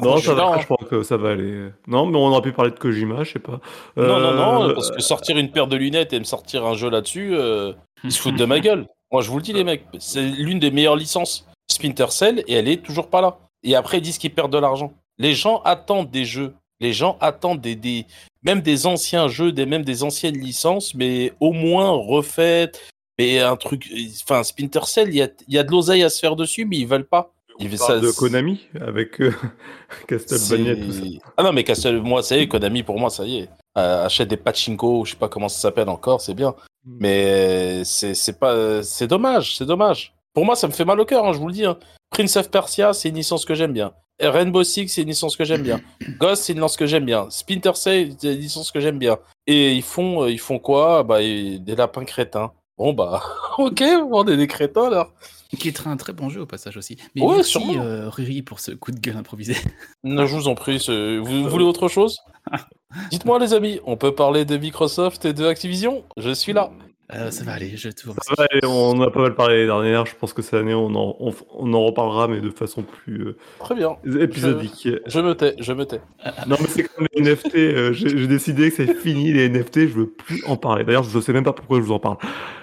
Non, ça va, je crois que ça va aller. Non, mais on aurait pu parler de Kojima, je sais pas. Non, non, non, Euh, parce que sortir une paire de lunettes et me sortir un jeu là-dessus, euh, ils se foutent de ma *laughs* gueule. Moi, je vous le dis, les mecs, c'est l'une des meilleures licences Splinter Cell et elle est toujours pas là. Et après, ils disent qu'ils perdent de l'argent. Les gens attendent des jeux Les gens attendent des, des même des anciens jeux, des même des anciennes licences, mais au moins refaites. Mais un truc, enfin Splinter Cell, il y a, il y a de l'oseille à se faire dessus, mais ils veulent pas. On Il- parle ça- de Konami avec euh, *laughs* Castlevania, tout ça. Ah non, mais Castle, moi, ça y est, Konami, pour moi, ça y est. Euh, achète des pachinko, je sais pas comment ça s'appelle encore, c'est bien. Mm. Mais c'est c'est pas, c'est dommage, c'est dommage. Pour moi, ça me fait mal au cœur, hein, je vous le dis. hein. Prince of Persia, c'est une licence que j'aime bien. Rainbow Six, c'est une licence que j'aime bien. *clears throat* Ghost, c'est une licence que j'aime bien. Splinter Cell, c'est une licence que j'aime bien. Et ils font, euh, ils font quoi? Bah, des lapins crétins. Bon bah, *laughs* ok, on est des crétins alors. Qui est un très bon jeu au passage aussi. Mais Ouais, merci sûrement. euh, Riri pour ce coup de gueule improvisé. *laughs* Non, je vous en prie, vous voulez autre chose? *laughs* Dites-moi les amis, on peut parler de Microsoft et de Activision? Je suis là. Euh, ça va aller, je. Ça va, et on en a pas mal parlé l'année dernière. Je pense que cette année, on en, on, on en reparlera, mais de façon plus Très bien. euh, épisodique. Je me tais, je me tais. Non, mais c'est comme les NFT. euh, J'ai décidé que c'est fini, les NFT. Je veux plus en parler. D'ailleurs, je sais même pas pourquoi je vous en parle.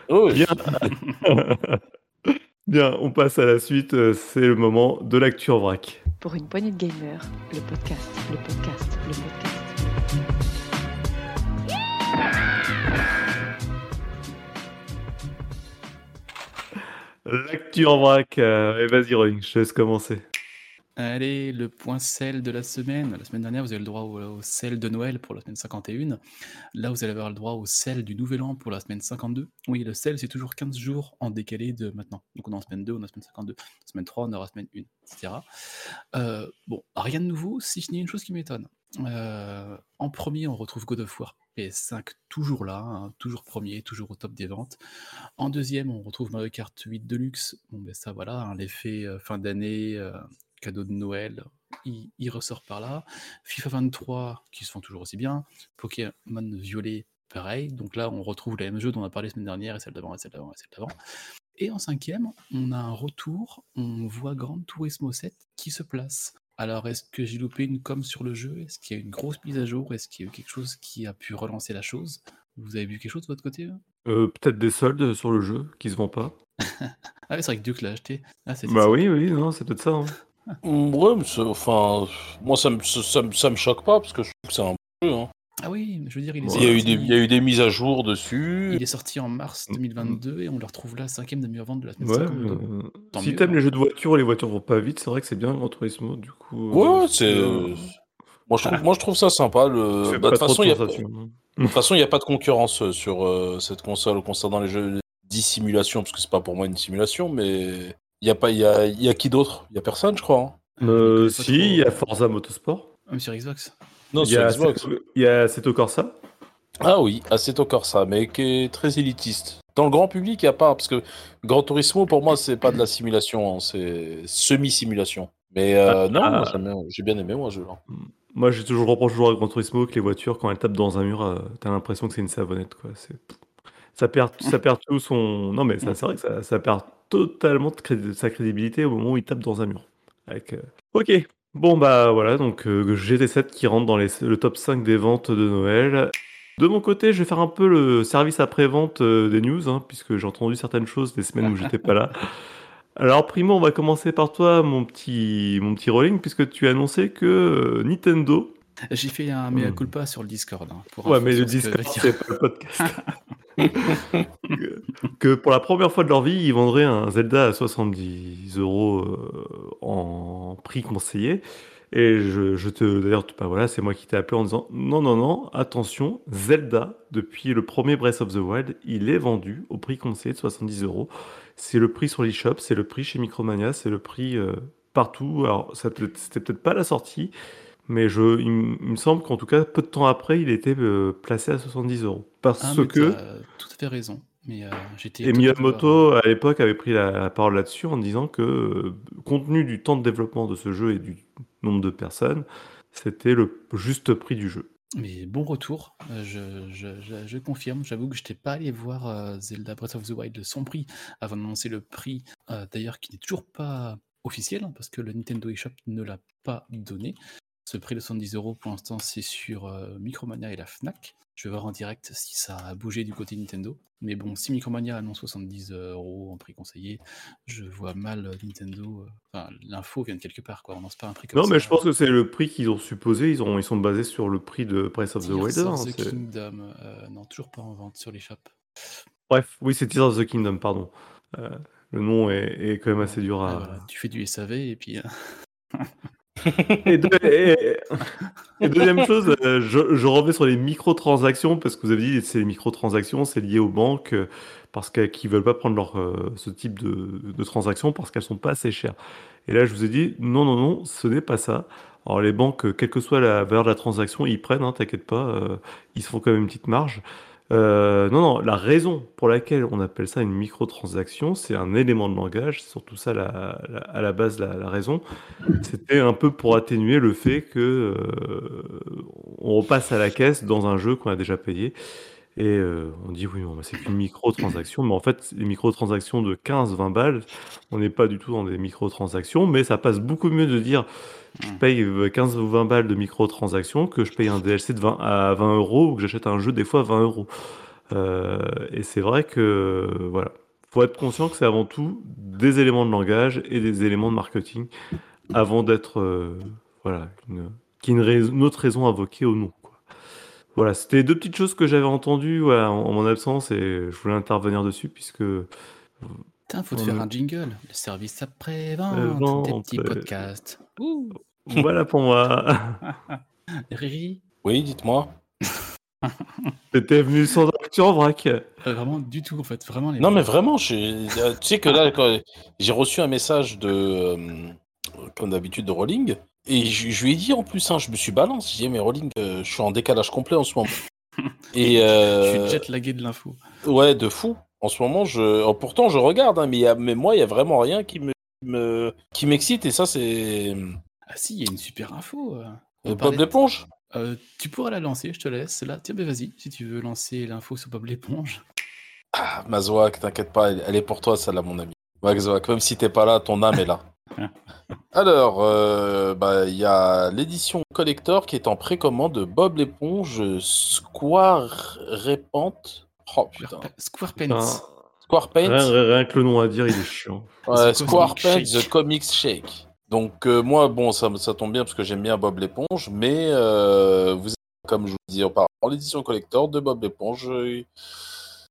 Oh. Bien. Bien, on passe à la suite. euh, C'est le moment de l'actu en vrac. Pour une poignée de gamers, le podcast, le podcast, le podcast. L'actu en vrac. euh, et vas-y, Rolling, je te laisse commencer. Allez, le point sel de la semaine. La semaine dernière, vous avez le droit au, sel de Noël pour la semaine 51. Là, vous allez avoir le droit au sel du Nouvel An pour la semaine 52. Oui, le sel, c'est toujours 15 jours en décalé de maintenant. Donc, on est en semaine 2, on est en semaine 52. Semaine 3, on aura semaine 1, etc. Bon, rien de nouveau, si ce n'est une chose qui m'étonne. Euh, en premier, on retrouve God of War PS5, toujours là, hein, toujours premier, toujours au top des ventes. En deuxième, on retrouve Mario Kart 8 Deluxe. Bon, ben ça, voilà, hein, l'effet euh, fin d'année, euh, cadeau de Noël, il, ressort par là. FIFA 23, qui se font toujours aussi bien. Pokémon Violet, pareil. Donc là, on retrouve les mêmes jeux dont on a parlé la semaine dernière, et celle d'avant, et celle d'avant, et celle d'avant. Et en cinquième, on a un retour, on voit Gran Turismo 7 qui se place. Alors, est-ce que j'ai loupé une com sur le jeu? Est-ce qu'il y a une grosse mise à jour? Est-ce qu'il y a eu quelque chose qui a pu relancer la chose? Vous avez vu quelque chose de votre côté hein? Euh, Peut-être des soldes sur le jeu qui se vend pas. *laughs* Ah oui, c'est vrai que Duke l'a acheté. Ah, Bah ça. oui, oui, non, c'est peut-être ça. hein. Mm, Ouais, mais c'est- enfin, moi ça me, ça, ça me- ça me choque pas parce que je trouve que c'est un bon jeu. hein. Ah oui, je veux dire, il est, Il, y a eu sorti, des, il y a eu des mises à jour dessus. il est sorti en mars 2022 et on le retrouve là, cinquième de meilleure vente de la semaine Ouais, 52. euh, si t'aimes hein. les jeux de voiture et les voitures vont pas vite, c'est vrai que c'est bien Gran Turismo, du coup. Ouais, euh, c'est. euh, Moi je, trouve, moi je trouve ça sympa. Le... bah, pas de toute trop façon, de il y a- sensations, hein. de toute façon, il n'y a pas de concurrence euh, sur euh, cette console concernant les jeux dissimulation, parce que c'est pas pour moi une simulation, mais il y a pas, il y a, il y a qui d'autre? Il y a personne, je crois. hein. Euh, si, il y a Forza Motorsport. Ah, mais sur Xbox. Non, il y sur a Xbox. Assetto- Il y a Assetto Corsa. Ah oui, Assetto Corsa, mais qui est très élitiste. Dans le grand public, il n'y a pas, parce que Gran Turismo, pour moi, c'est pas de la simulation, hein, c'est semi-simulation. Mais euh, Ah, non, ah. bien- j'ai bien aimé, moi, ce jeu-là. Moi, j'ai toujours je reproche toujours à Gran Turismo que les voitures, quand elles tapent dans un mur, euh, t'as l'impression que c'est une savonnette, quoi. Ça perd, ça perd tout son. Non, mais c'est vrai que ça, ça perd totalement de cré- sa crédibilité au moment où il tape dans un mur. Avec, euh, Ok. Bon, bah voilà, donc euh, GT7 qui rentre dans les- le top 5 des ventes de Noël. De mon côté, je vais faire un peu le service après-vente euh, des news, hein, puisque j'ai entendu certaines choses des semaines où j'étais pas là. *laughs* Alors, Primo, on va commencer par toi, mon petit, mon petit rolling, puisque tu as annoncé que euh, Nintendo. J'ai fait un mea Hmm. culpa sur le Discord. hein, pour Ouais, mais le Discord, c'est pas le podcast. *laughs* *laughs* que, pour la première fois de leur vie, ils vendraient un Zelda à 70 euros euh, en prix conseillé. Et je, te. D'ailleurs, bah voilà, c'est moi qui t'ai appelé en disant non, non, non, attention, Zelda, depuis le premier Breath of the Wild, il est vendu au prix conseillé de 70 euros. C'est le prix sur l'eShop, c'est le prix chez Micromania, c'est le prix euh, partout. Alors, c'était peut-être pas la sortie, mais je, il, m- il me semble qu'en tout cas, peu de temps après, il était euh, placé à 70 euros. Parce Ah, que. tout à fait raison. Mais euh, j'étais. Et voir- Miyamoto, à l'époque, avait pris la, parole là-dessus en disant que, euh, compte tenu du temps de développement de ce jeu et du nombre de personnes, c'était le juste prix du jeu. Mais bon retour, euh, je, je- je- je confirme. J'avoue que je n'étais pas allé voir euh, Zelda Breath of the Wild son prix avant d'annoncer le prix, euh, d'ailleurs qui n'est toujours pas officiel, hein, parce que le Nintendo eShop ne l'a pas donné. Ce prix de 70 euros, pour l'instant, c'est sur euh, Micromania et la Fnac. Je vais voir en direct si ça a bougé du côté Nintendo. Mais bon, si Micromania annonce 70 euros en prix conseillé, je vois mal Nintendo. euh, Enfin, l'info vient de quelque part, quoi. On lance pas un prix comme Non, ça. mais je pense que c'est le prix qu'ils ont supposé. Ils, ont, ils sont basés sur le prix de Breath of the Tears Wild. of hein, the c'est- Kingdom. euh, non, toujours pas en vente sur les shops. Bref, oui, c'est Tears of the Kingdom, pardon. Euh, le nom est, est quand même assez dur Ah, à. voilà, Tu fais du SAV et puis. *laughs* Et, deux- et- et deuxième chose, euh, je, je reviens sur les microtransactions parce que vous avez dit c'est les microtransactions, c'est lié aux banques parce qu'elles qui veulent pas prendre leur, euh, ce type de, de transactions parce qu'elles sont pas assez chères. Et là, je vous ai dit non, non, non, ce n'est pas ça. Alors les banques, quelle que soit la valeur de la transaction, ils prennent, hein, t'inquiète pas, euh, ils se font quand même une petite marge. Euh, non, non, la raison pour laquelle on appelle ça une microtransaction, c'est un élément de langage, c'est surtout ça à la base la, la raison. C'était un peu pour atténuer le fait que euh, on repasse à la caisse dans un jeu qu'on a déjà payé. Et euh, on dit oui, bon, bah, c'est qu'une microtransaction, mais en fait, les microtransactions de 15-20 balles, on n'est pas du tout dans des microtransactions, mais ça passe beaucoup mieux de dire je paye euh, 15 ou 20 balles de microtransactions que je paye un DLC de 20 à 20 euros ou que j'achète un jeu des fois à 20 euros. Euh, et c'est vrai que voilà, faut être conscient que c'est avant tout des éléments de langage et des éléments de marketing avant d'être euh, voilà une, une, rais- une autre raison invoquée au nom. Voilà, c'était les deux petites choses que j'avais entendues voilà, en, en mon absence et je voulais intervenir dessus puisque Putain, faut te faire un jingle. Le service après-vente, Après-vente, des petits euh, podcasts. Ouh. voilà pour moi. *laughs* Riri, Oui, dites-moi. T'étais venu sans actu en vrac. euh, vraiment du tout en fait, vraiment les. Non, mais vraiment, je... euh, tu sais que là, *laughs* j'ai reçu un message de, euh, comme d'habitude, de Rolling, et je, je lui ai dit en plus, hein, je me suis balance, j'ai dit, mais Rolling, euh, je suis en décalage complet en ce moment. *laughs* Et Je euh, suis jet lagué de l'info. ouais, de fou. En ce moment, je, oh, pourtant, je regarde, hein, mais, il y a- mais moi, il y a vraiment rien qui me, me- qui m'excite, et ça, c'est Ah si, il y a une super info. euh. Euh, Bob l'éponge. Euh, tu pourras la lancer, je te laisse. Là, tiens, mais vas-y, si tu veux lancer l'info sur Bob l'éponge. Ah, Mazouak, t'inquiète pas, elle, elle est pour toi, celle-là, mon ami. Mazouak, même si t'es pas là, ton âme est là. *laughs* Alors, euh, bah, il y a l'édition collector qui est en précommande de Bob l'éponge Square Repent. Oh putain. Square Pants. Square Paint. rien, rien que le nom à dire, il est chiant. *laughs* Ouais, Square Paint. The Comics Shake. Donc, euh, moi, bon, ça, ça tombe bien parce que j'aime bien Bob l'éponge, mais euh, vous avez, comme je vous dis auparavant, l'édition collector de Bob l'éponge. euh,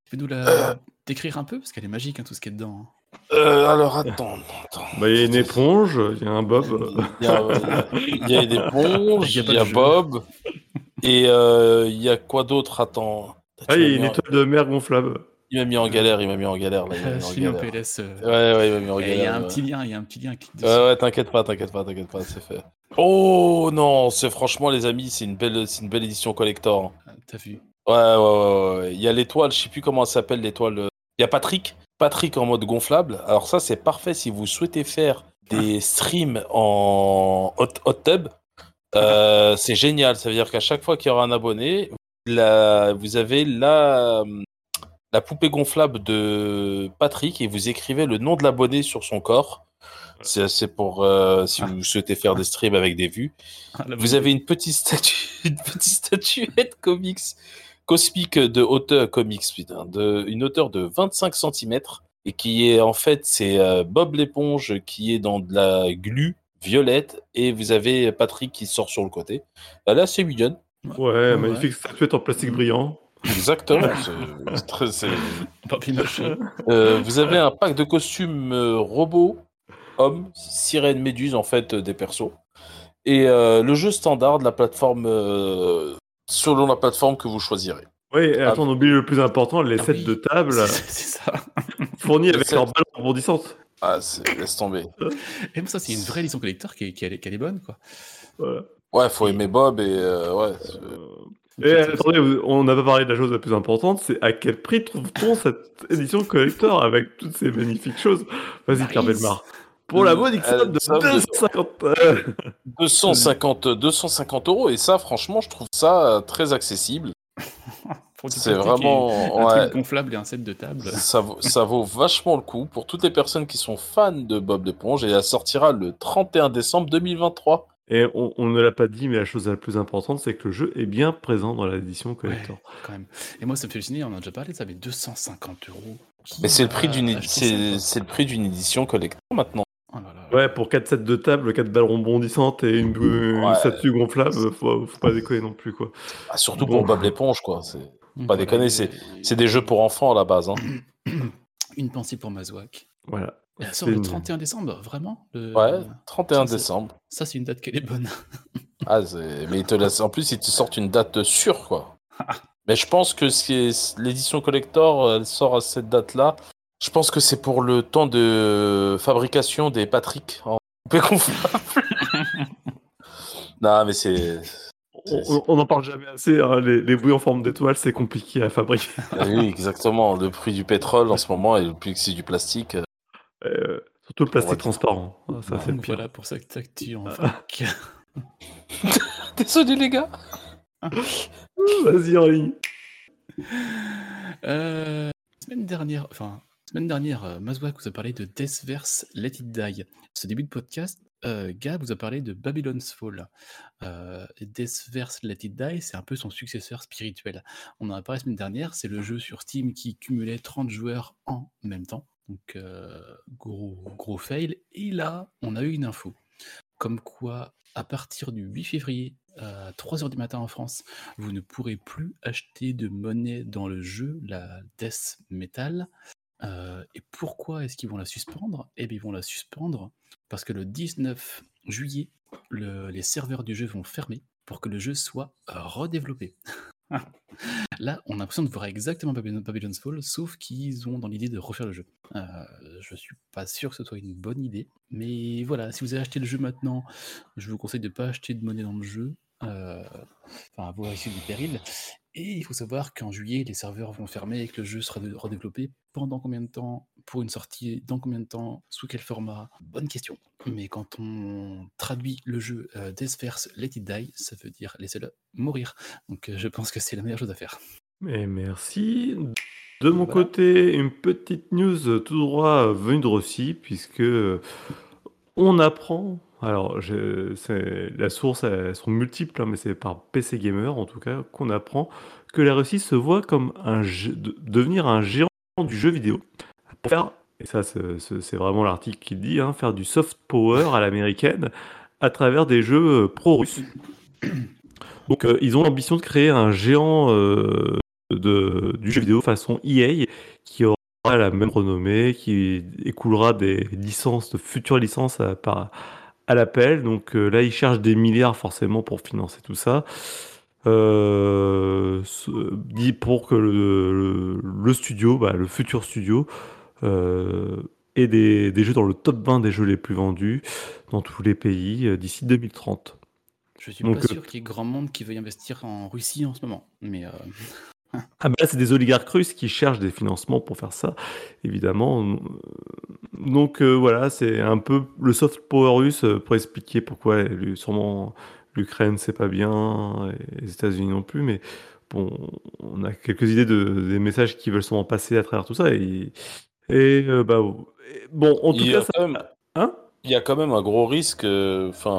Tu peux nous la décrire un peu Parce qu'elle est magique, hein, tout ce qui est dedans. hein. Euh, alors, attends, attends. Bah, il y a une éponge, il y a un bob. Il y a, il y a une éponge, Il y a il y. Bob, et euh, il y a quoi d'autre Attends. Ah, il y a une en- étoile de mer gonflable. Il m'a mis en galère, il m'a mis en galère. Là, il mis en galère. PLS. euh, Ouais, ouais, il m'a mis en et Il y galère. a un ouais. petit lien, il y a un petit lien. Clique. Ouais, ouais, t'inquiète pas, t'inquiète pas, t'inquiète pas, c'est fait. Oh non, c'est franchement, les amis, c'est une belle, c'est une belle édition collector. Ah, T'as vu Ouais, ouais, ouais, ouais. Il y a l'étoile, je sais plus comment elle s'appelle, l'étoile. euh, Il y a Patrick, Patrick en mode gonflable. Alors ça, c'est parfait si vous souhaitez faire des streams en hot, hot tub. Euh, c'est génial. Ça veut dire qu'à chaque fois qu'il y aura un abonné, la- vous avez la, la poupée gonflable de Patrick et vous écrivez le nom de l'abonné sur son corps. C'est pour euh, si vous souhaitez faire des streams avec des vues. Ah, Vous avez une petite statue, *laughs* une petite statuette comics cosmique de hauteur comics, putain, de une hauteur de 25 cm et qui est en fait c'est euh, Bob l'éponge qui est dans de la glu violette et vous avez Patrick qui sort sur le côté. Elle est assez mignonne. Ouais, ouais. magnifique statuette en plastique brillant. Exactement. c'est- c'est c'est-. Euh, vous avez un pack de costumes euh, robots, hommes, sirènes, méduses, en fait, euh, des persos. Et euh, le jeu standard de la plateforme, euh, selon la plateforme que vous choisirez. Oui, et attends, on oublie le plus important, les Ah sets oui. de table *laughs* C'est ça. *laughs* fournis avec sets. leurs balles rebondissantes. Ah, c'est- laisse tomber. *laughs* Et ça, c'est une vraie édition collector qui est, qui est, qui est bonne, quoi. Voilà. Ouais, faut aimer Bob et euh, ouais. c'est- Et attendez, on n'a pas parlé de la chose la plus importante, c'est à quel prix trouve-t-on cette édition collector avec toutes ces magnifiques choses? Vas-y, Pierre Nice. Belmar. Pour la modique somme de somme de- 250 euh, 250, 250 euros et ça, franchement, je trouve ça euh, très accessible. *laughs* C'est vraiment, Un ouais, truc gonflable et un set de table. ça, vaut, ça vaut vachement le coup pour toutes les personnes qui sont fans de Bob l'éponge et elle sortira le 31 décembre 2023. Et on, on ne l'a pas dit, mais la chose la plus importante, c'est que le jeu est bien présent dans l'édition Ouais, collector. quand même. Et moi, ça me fait halluciner, on en a déjà parlé, ça avait 250 euros. Qui Mais quoi c'est le prix d'une édition collector maintenant. Ouais, pour 4 sets de table, 4 balles rebondissantes et une, une Ouais. statue gonflable, faut, faut pas déconner non plus, quoi. Ah, surtout Bon. pour Bob l'éponge, quoi. C'est Donc pas déconner, c'est c'est des jeux pour enfants à la base. Hein. *clears throat* Une pensée pour Mazouak. Voilà. Elle sort le une- 31 décembre, vraiment le- Ouais, 31 ça, c'est- décembre. Ça, c'est une date qu'elle est bonne. *laughs* Ah, c'est- mais te laissent... en plus, ils te sortent une date sûre, quoi. Mais je pense que l'édition collector elle sort à cette date-là, je pense que c'est pour le temps de fabrication des Patrick en *laughs* coupé gonflable. *laughs* non, mais c'est. On, on- on en parle jamais assez, hein, les, les bouilles en forme d'étoile, c'est compliqué à fabriquer. Ah *laughs* oui, exactement. Le prix du pétrole en ce moment et le prix que c'est du plastique. euh, surtout le plastique transparent. Ah, Ça, c'est le Donc pire. voilà pour cette actu en vrac. Désolé, les gars. Vas-y, en ligne. Euh, semaine dernière, enfin, semaine dernière, euh, Mazouak vous a parlé de Deathverse Let It Die. Ce début de podcast, euh, Gab vous a parlé de Babylon's Fall. Euh, Deathverse Let It Die, c'est un peu son successeur spirituel. On en a parlé la semaine dernière, c'est le jeu sur Steam qui cumulait 30 joueurs en même temps. Donc, euh, gros, gros fail. Et là, on a eu une info. Comme quoi, à partir du 8 février, à 3h du matin en France, vous ne pourrez plus acheter de monnaie dans le jeu, la Death Metal. Euh, et pourquoi est-ce qu'ils vont la suspendre? Eh bien, ils vont la suspendre parce que le 19 juillet, le- les serveurs du jeu vont fermer pour que le jeu soit euh, redéveloppé. *laughs* Là, on a l'impression de voir exactement Babylon- Babylon's Fall, sauf qu'ils ont dans l'idée de refaire le jeu. Euh, je suis pas sûr que ce soit une bonne idée, mais voilà, si vous avez acheté le jeu maintenant, je vous conseille de ne pas acheter de monnaie dans le jeu, euh, enfin, à vos risques du péril. Et il faut savoir qu'en juillet, les serveurs vont fermer et que le jeu sera redéveloppé pendant combien de temps Pour une sortie Dans combien de temps Sous quel format? Bonne question. Mais quand on traduit le jeu euh, Deathverse Let It Die, ça veut dire laissez-le mourir. Donc euh, je pense que c'est la meilleure chose à faire. Mais merci. De mon Voilà. côté, une petite news tout droit euh, venue de Russie, puisque euh, on apprend. Alors, je- la source, elles sont multiples, hein, mais c'est par PC Gamer en tout cas qu'on apprend que la Russie se voit comme un devenir un géant du jeu vidéo. Pour faire, et ça, c'est vraiment l'article qui dit, hein, faire du soft power à l'américaine à travers des jeux euh, pro-russes. Donc, euh, ils ont l'ambition de créer un géant euh, du jeu vidéo façon EA qui aura la même renommée, qui écoulera des licences, de futures licences à, par, à l'appel. Donc euh, là, ils cherchent des milliards forcément pour financer tout ça. Euh, dit pour que le, le- le studio, bah, le futur studio, euh, ait des, des jeux dans le top 20 des jeux les plus vendus dans tous les pays d'ici 2030. Je suis Donc, pas sûr qu'il y ait grand monde qui veuille investir en Russie en ce moment. Mais *laughs* Ah là, c'est des oligarques russes qui cherchent des financements pour faire ça, évidemment. Donc euh, voilà, c'est un peu le soft power russe euh, pour expliquer pourquoi sûrement l'Ukraine c'est pas bien, et les États-Unis non plus, mais bon, on a quelques idées de, des messages qui veulent sûrement passer à travers tout ça. Et, et euh, bah bon, en tout Il cas, ça... même- Hein? Il y a quand même un gros risque, enfin,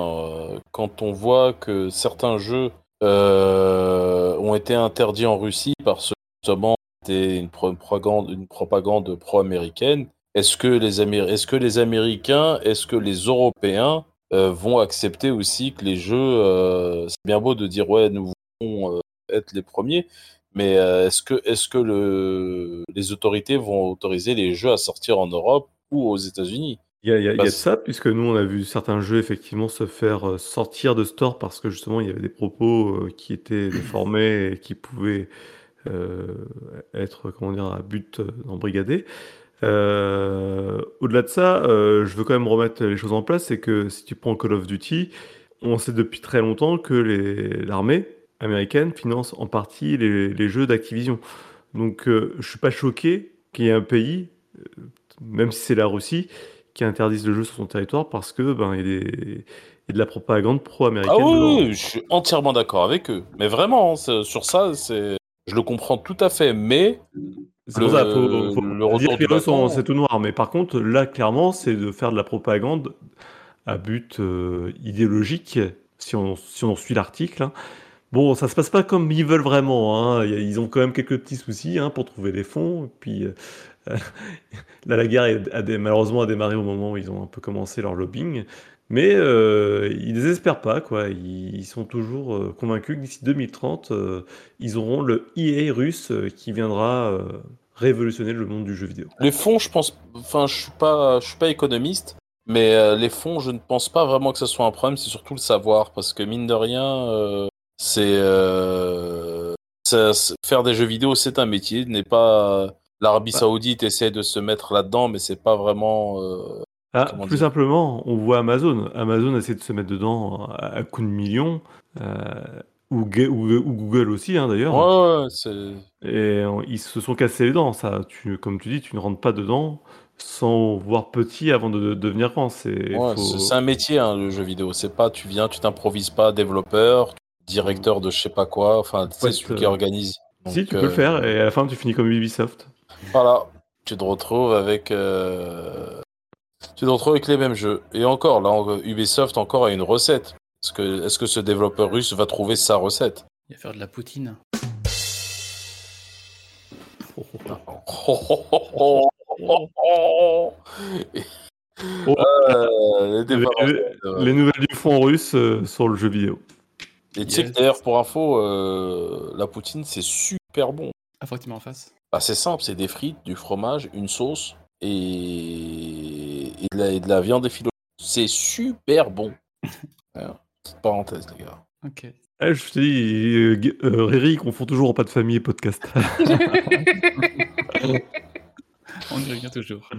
euh, quand on voit que certains jeux euh, ont été interdits en Russie parce que justement c'était une propagande, pro-américaine. Est-ce que les Américains, est-ce que les Européens euh, vont accepter aussi que les jeux, euh, c'est bien beau de dire ouais, nous voulons être les premiers, mais est-ce que les autorités vont autoriser les jeux à sortir en Europe ou aux États-Unis? Il y a, il y a- il y a de Parce- ça, puisque nous, on a vu certains jeux effectivement se faire euh, sortir de store parce que justement, il y avait des propos euh, qui étaient déformés et qui pouvaient euh, être, comment dire, à but euh, d'embrigader. Euh, au-delà de ça, euh, je veux quand même remettre les choses en place, c'est que si tu prends Call of Duty, on sait depuis très longtemps que les- l'armée américaine finance en partie les, les jeux d'Activision. Donc, euh, je suis pas choqué qu'il y ait un pays, euh, même si c'est la Russie, qui interdise le jeu sur son territoire parce que ben il y a, des- il y a de la propagande pro-américaine. Ah oui, dedans. je suis entièrement d'accord avec eux. Mais vraiment, hein, sur ça, c'est, je le comprends tout à fait. Mais C'est pour ça, faut, le- faut le retour dire sont- c'est tout noir. Mais par contre, là, clairement, c'est de faire de la propagande à but euh, idéologique si on, si on suit l'article. hein. Bon, ça se passe pas comme ils veulent vraiment. hein. Ils ont quand même quelques petits soucis hein, pour trouver des fonds. Et puis euh, *laughs* là, la guerre a, malheureusement démarré au moment où ils ont un peu commencé leur lobbying. Mais euh, ils désespèrent pas, quoi. Ils, sont toujours euh, convaincus que d'ici 2030, euh, ils auront le EA russe euh, qui viendra euh, révolutionner le monde du jeu vidéo. Les fonds, je pense. Enfin, je suis pas, je suis pas économiste, mais euh, les fonds, je ne pense pas vraiment que ce soit un problème. C'est surtout le savoir, parce que mine de rien, euh, euh, c'est- faire des jeux vidéo, c'est un métier. N'est pas l'Arabie Bah. Saoudite essaie de se mettre là-dedans, mais c'est pas vraiment. euh, Ah, plus simplement, on voit Amazon. Amazon essaie de se mettre dedans à, à coups de millions, euh, ou, Ga- ou- ou Google aussi, hein, d'ailleurs. Ouais, ouais, c'est. Et euh, ils se sont cassés les dents. Ça, tu, comme tu dis, tu ne rentres pas dedans sans voir petit avant de, de devenir grand. C'est Ouais, faut- c'est c'est un métier, hein, le jeu vidéo. C'est pas, tu viens, tu t'improvises pas développeur, directeur de je sais pas quoi. Enfin, Ouais, celui c'est- qui organise. Si, tu peux le euh, faire, et à la fin, tu finis comme Ubisoft. Voilà, tu te retrouves avec. euh, Tu te retrouves avec les mêmes jeux. Et encore, là, en- Ubisoft encore a une recette. Est-ce que, est-ce que ce développeur russe va trouver sa recette? Il va faire de la poutine. Euh, les débats Les- Les nouvelles du front russe euh, sur le jeu vidéo. Et tu sais que d'ailleurs, pour info, euh, la poutine, c'est super bon. Ah, faut que tu m'en fasses. Bah, c'est simple, c'est des frites, du fromage, une sauce et, et, de, la, et de la viande. C'est super bon. *laughs* Petite parenthèse, les gars. Ok. Eh, je te dis, euh, euh, Riri confond toujours repas de famille et podcast. *laughs* On y revient toujours.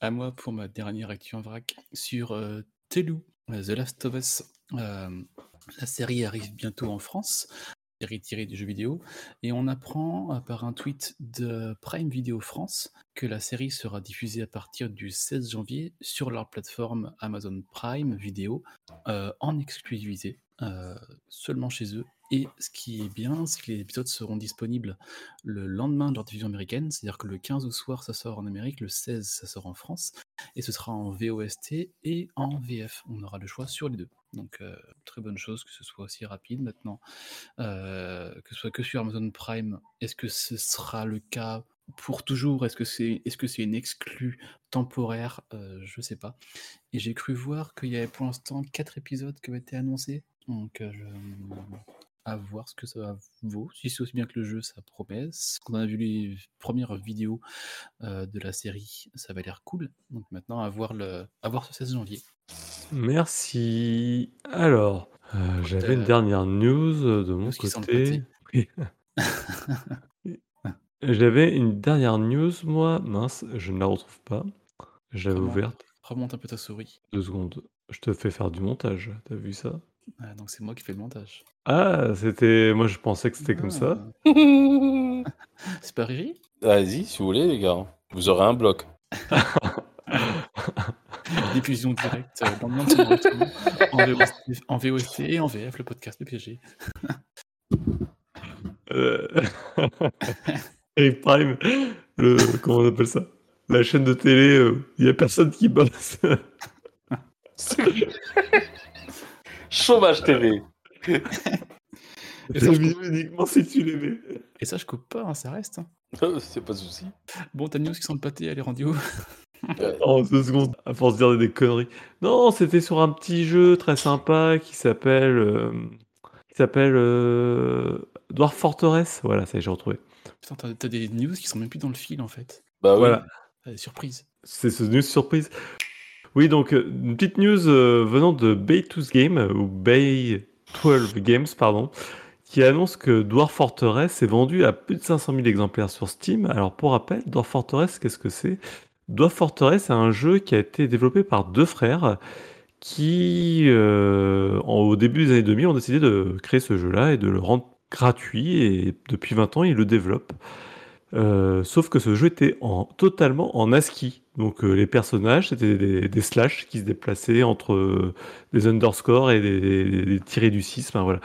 À moi pour ma dernière actu en vrac sur euh, Telou, The Last of Us. Euh, la série arrive bientôt en France, série tirée du jeu vidéo, et on apprend euh, par un tweet de Prime Video France que la série sera diffusée à partir du 16 janvier sur leur plateforme Amazon Prime Video euh, en exclusivité, euh, seulement chez eux. Et ce qui est bien, c'est que les épisodes seront disponibles le lendemain de leur diffusion américaine, c'est-à-dire que le 15 au soir ça sort en Amérique, le 16 ça sort en France, et ce sera en VOST et en VF. On aura le choix sur les deux. Donc euh, très bonne chose que ce soit aussi rapide maintenant, euh, que ce soit que sur Amazon Prime. Est-ce que ce sera le cas pour toujours? Est-ce que c'est est -ce une exclue temporaire? Euh, Je sais pas. Et j'ai cru voir qu'il y avait pour l'instant 4 épisodes qui avaient été annoncés. Donc je à voir ce que ça vaut. Si c'est aussi bien que le jeu, ça promet. Quand on a vu les premières vidéos euh, de la série, ça avait l'air cool. Donc maintenant, à voir, le... à voir ce 16 janvier. Merci. Alors, euh, j'avais une dernière news euh, de mon côté. Oui. *laughs* J'avais une dernière news, moi. Mince, je ne la retrouve pas. Je l'avais ouverte. Remonte un peu ta souris. Deux secondes. Je te fais faire du montage. T'as vu ça? Ah, donc c'est moi qui fais le montage. Ah, c'était. Moi, je pensais que c'était comme ça. Ah. *laughs* C'est pas Riri? Vas-y, si vous voulez, les gars. Vous aurez un bloc. *laughs* Diffusion directe euh, dans le monde en, VOST, en VOST et en VF, le podcast de PSG. Euh... *laughs* Eric Prime, le... comment on appelle ça? La chaîne de télé, il n'y a personne qui bosse. Chômage TV. Et ça, uniquement si tu l'aimais. Et ça, je coupe pas, hein, ça reste. hein. C'est pas de souci. Bon, ta news qui sent le pâté, elle est rendue où En deux secondes, à force de dire des conneries. Non, c'était sur un petit jeu très sympa qui s'appelle. euh, qui s'appelle. euh, Dwarf Fortress. Voilà, ça y est, j'ai retrouvé. Putain, t'as t'as des news qui sont même plus dans le fil en fait. Bah oui. Voilà. Surprises. C'est ce news surprise. Oui, donc, euh, une petite news euh, venant de Bay12 Games, euh, ou Bay12 Games, pardon, qui annonce que Dwarf Fortress est vendu à plus de 500 000 exemplaires sur Steam. Alors, pour rappel, Dwarf Fortress, qu'est-ce que c'est? Dwarf Fortress, c'est un jeu qui a été développé par deux frères qui, au début des années 2000, ont décidé de créer ce jeu-là et de le rendre gratuit. Et depuis 20 ans, ils le développent. Euh, sauf que ce jeu était en, totalement en ASCII. Donc euh, les personnages, c'était des, des slash qui se déplaçaient entre euh, des underscores et des, des- des tirés du 6. Enfin, voilà.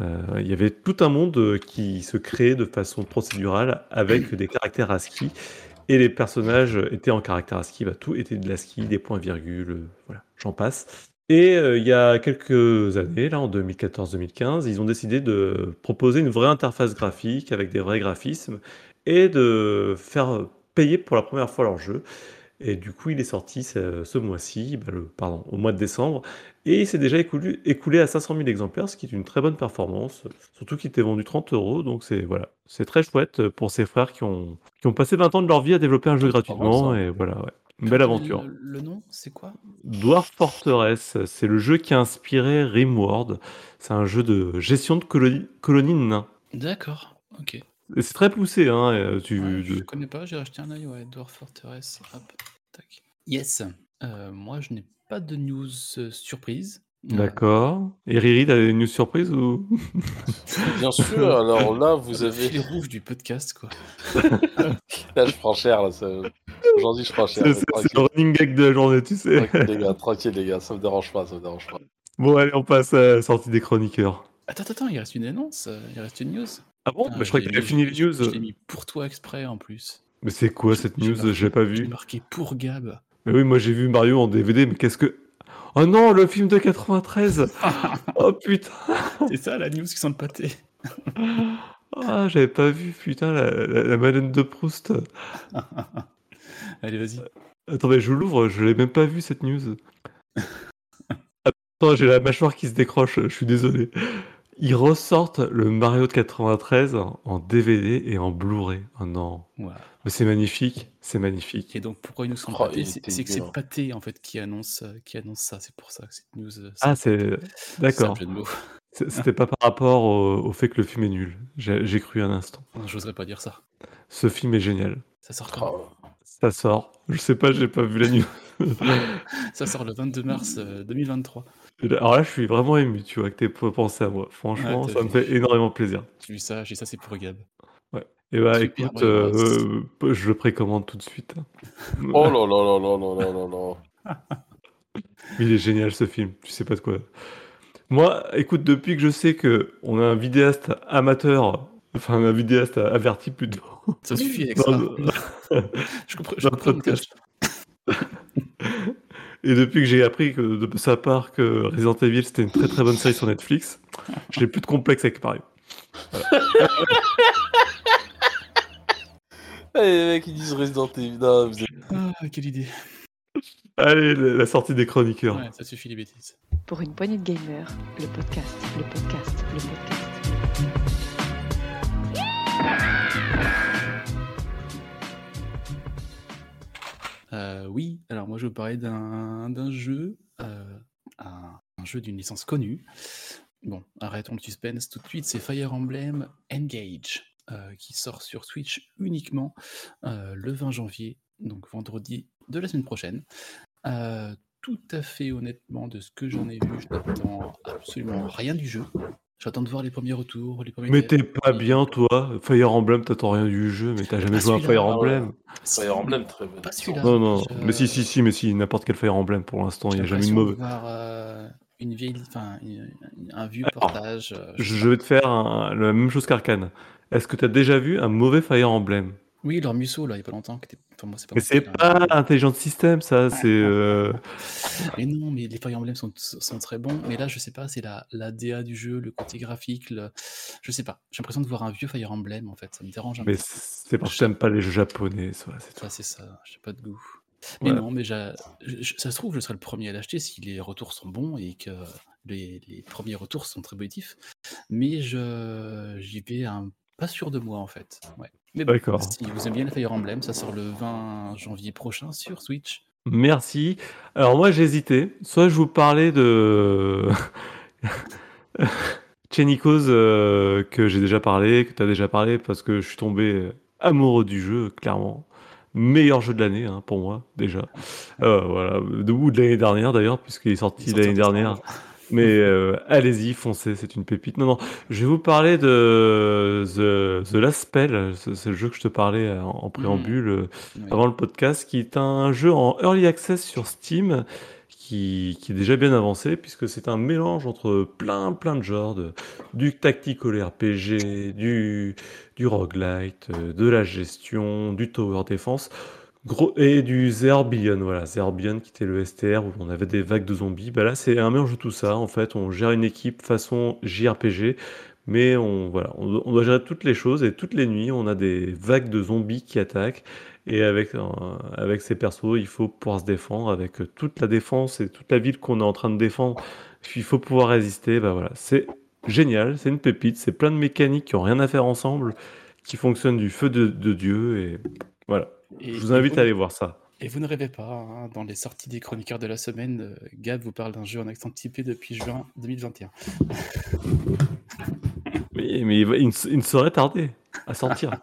Euh, il y avait tout un monde qui se créait de façon procédurale avec *coughs* des caractères ASCII. Et les personnages étaient en caractère ASCII. Bah, tout était de l'ASCII, des points-virgules, voilà, j'en passe. Et euh, il y a quelques années, là, en 2014-2015, ils ont décidé de proposer une vraie interface graphique avec des vrais graphismes et de faire payer pour la première fois leur jeu. Et du coup, il est sorti ce, ce mois-ci, le, pardon, au mois de décembre, et il s'est déjà écoulé, écoulé à 500 000 exemplaires, ce qui est une très bonne performance, surtout qu'il était vendu 30 euros, donc c'est voilà, c'est très chouette pour ces frères qui ont, qui ont passé 20 ans de leur vie à développer un jeu gratuitement, ça. et voilà, ouais. Une belle aventure. Le, le nom, c'est quoi? Dwarf Fortress, c'est le jeu qui a inspiré Rimworld. C'est un jeu de gestion de colonies colonies de nains. D'accord, ok. C'est très poussé, hein. et, Tu, Ouais, je connais pas, j'ai acheté un œil, ouais, Dwarf Fortress. Hop, tac. Yes, euh, moi je n'ai pas de news euh, surprise. Euh, D'accord. Et Riri, t'as une news surprise ou? *laughs* Bien sûr, alors là, vous avez. fil rouge du podcast, quoi. *laughs* Là, je prends cher, là. ça- Aujourd'hui, je prends cher. C'est le running gag de la journée, tu sais. Tranquille, les gars, tranquille, les gars, ça me dérange pas, ça me dérange pas. Bon, allez, on passe à la sortie des chroniqueurs. Attends, attends, attends, il reste une annonce, euh, il reste une news. Ah bon? Ah, Bah, Je croyais que t'avais fini les news. Je l'ai mis pour toi exprès en plus. Mais c'est quoi J'ai- cette j'ai news? marqué- Je l'ai pas J'ai vu. marqué pour Gab. Mais oui, moi j'ai vu Mario en DVD, mais qu'est-ce que. Oh non, le film de 93 *laughs* Oh putain C'est ça la news qui sent le pâté. *laughs* Ah, j'avais pas vu, putain, la, la, la Madeleine de Proust. *laughs* Allez, vas-y. Attendez, je l'ouvre, je l'ai même pas vu cette news. Attends, j'ai la mâchoire qui se décroche, je suis désolé. Ils ressortent le Mario de 93 en DVD et en Blu-ray. Oh non. Mais c'est magnifique, c'est magnifique. Et donc pourquoi ils nous sont Oh, C'est que c'est pâté en fait qui annonce, euh, qui annonce ça. C'est pour ça que cette news. euh, Ah, c'est. D'accord. C'était pas par rapport au, au fait que le film est nul. J'ai cru un instant. Non, J'oserais pas dire ça. Ce film est génial. Ça sort quand Oh, Ça sort. Je sais pas, j'ai pas vu la news. *laughs* Ça sort le 22 mars euh, 2023. Alors là, je suis vraiment ému, tu vois, que t'aies pensé à moi. Franchement, Ouais, ça me fait énormément plaisir. J'ai vu ça, j'ai ça, c'est pour Gab. Et bah Super écoute, Bros. euh, je le précommande tout de suite. *laughs* oh là là là là là là là là. *laughs* Il est génial ce film, tu sais pas de quoi. Moi, écoute, depuis que je sais que on a un vidéaste amateur, enfin un vidéaste averti plutôt. Ça suffit avec *laughs* dans ça. Je comprends, je comprends. Et depuis que j'ai appris que, de sa part que Resident Evil c'était une très très bonne série sur Netflix, j'ai plus de complexe avec Mario. *laughs* Eh, les mecs, ils disent Resident Evil. Non, vous êtes- Ah, quelle idée. Allez, la la sortie des chroniqueurs. Ouais, ça suffit les bêtises. Pour une poignée de gamers, le podcast, le podcast, le podcast. Euh, oui, alors moi je vais vous parler d'un jeu, euh, un, jeu d'une licence connue. Bon, arrêtons le suspense tout de suite, c'est Fire Emblem Engage, euh, qui sort sur Switch uniquement le 20 janvier, donc vendredi de la semaine prochaine. Tout à fait honnêtement, de ce que j'en ai vu, je n'attends absolument rien du jeu. J'attends de voir les premiers retours, les premiers Mais t'es pas bien, toi. Fire Emblem, t'attends rien du jeu, mais t'as jamais Pas joué à. Fire Ah. Emblem. Fire Emblem, très bien. Pas celui-là. Non, non. Je- Mais si, si, si, mais si, n'importe quel Fire Emblem pour l'instant, il n'y a jamais eu de l'impression de mauvais. voir euh, une vieille, enfin, une- une- un vieux Alors, portage. euh, Je, vais te faire un- la même chose qu'Arkane. Est-ce que t'as déjà vu un mauvais Fire Emblem? Oui, leur Musso, là, il y a pas longtemps. Qui était... enfin, moi, pas Mais c'est hein. pas Intelligent System, ça, c'est. euh, Mais non, mais les Fire Emblem sont, sont très bons. Mais là, je sais pas, c'est la, la DA du jeu, le côté graphique. Le... Je sais pas. J'ai l'impression de voir un vieux Fire Emblem, en fait. Ça me dérange un Mais peu. c'est parce que t'aimes pas les jeux japonais, ça, c'est. Ça, c'est ça. J'ai pas de goût. Mais non, mais ça se trouve, je serai le premier à l'acheter si les retours sont bons et que les, les premiers retours sont très positifs. Mais je j'y vais un pas sûr de moi en fait. Ouais. Mais bon, D'accord. si vous aimez bien le Fire Emblem, ça sort le 20 janvier prochain sur Switch. Merci. Alors moi j'ai hésité. Soit je vous parlais de *laughs* Chenikos euh, que j'ai déjà parlé, que tu as déjà parlé parce que je suis tombé amoureux du jeu, clairement. Meilleur jeu de l'année hein, pour moi déjà. Euh, voilà, de ou de l'année dernière d'ailleurs puisqu'il est sorti l'année dernière. Mais euh, allez-y, foncez, c'est une pépite. Non, non, je vais vous parler de The, The Last Spell, c'est le jeu que je te parlais en, en préambule euh, Oui. avant le podcast, qui est un jeu en early access sur Steam, qui, qui est déjà bien avancé, puisque c'est un mélange entre plein, plein de genres, de- du tactical RPG, du, du roguelite, euh, de la gestion, du tower defense. Gros, et du Zerbillion, voilà, Zerbillion qui était le STR où on avait des vagues de zombies. Bah là, c'est un mélange de tout ça. En fait, on gère une équipe façon JRPG, mais on, voilà, on doit gérer toutes les choses et toutes les nuits, on a des vagues de zombies qui attaquent. Et avec, euh, avec ces persos, il faut pouvoir se défendre avec euh, toute la défense et toute la ville qu'on est en train de défendre. Il faut pouvoir résister. Bah voilà, c'est génial, c'est une pépite, c'est plein de mécaniques qui ont rien à faire ensemble, qui fonctionnent du feu de, de Dieu. Et voilà, Et- je vous invite vous- à aller voir ça. Et vous ne rêvez pas, hein, dans les sorties des chroniqueurs de la semaine, euh, Gab vous parle d'un jeu en accent typé depuis juin 2021. Oui, *laughs* mais il, va- il ne, il ne saurait tarder à sortir. *laughs*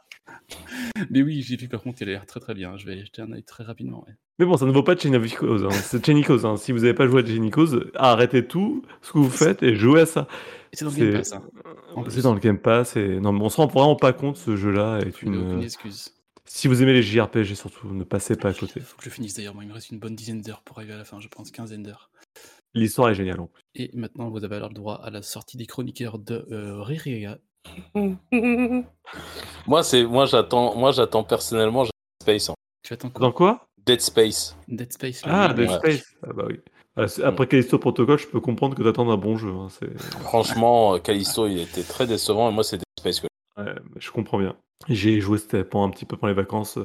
Mais oui, j'ai vu par contre, il a l'air très très bien. Je vais aller jeter un œil très rapidement. ouais. Mais bon, ça ne vaut pas Echoes, hein. C'est Echoes, hein. Si vous n'avez pas joué à Echoes, arrêtez tout ce que vous faites et jouez à ça. C'est dans le Game Pass. Hein. C'est dans le Game Pass et non, mais on se rend vraiment pas compte ce jeu-là est une. aucune excuse. Si vous aimez les JRPG surtout, ne passez pas à côté. Il faut que je finisse d'ailleurs. Moi, il me reste une bonne dizaine d'heures pour arriver à la fin, je pense, quinzaine d'heures. L'histoire est géniale en plus. Et maintenant, vous avez alors le droit à la sortie des chroniqueurs de euh, Riria. *laughs* Moi, c'est moi j'attends moi j'attends personnellement Dead Space. hein. Tu attends quoi Dans quoi Dead Space. Dead Space. Ah, Dead Ouais. Space. Ah bah oui. Ah, Après Callisto Protocol, je peux comprendre que t'attends un bon jeu. hein, Franchement, euh, Callisto, il était très décevant et moi c'est Dead Space que ouais, je comprends bien. J'ai joué c'était pendant un petit peu pendant les vacances.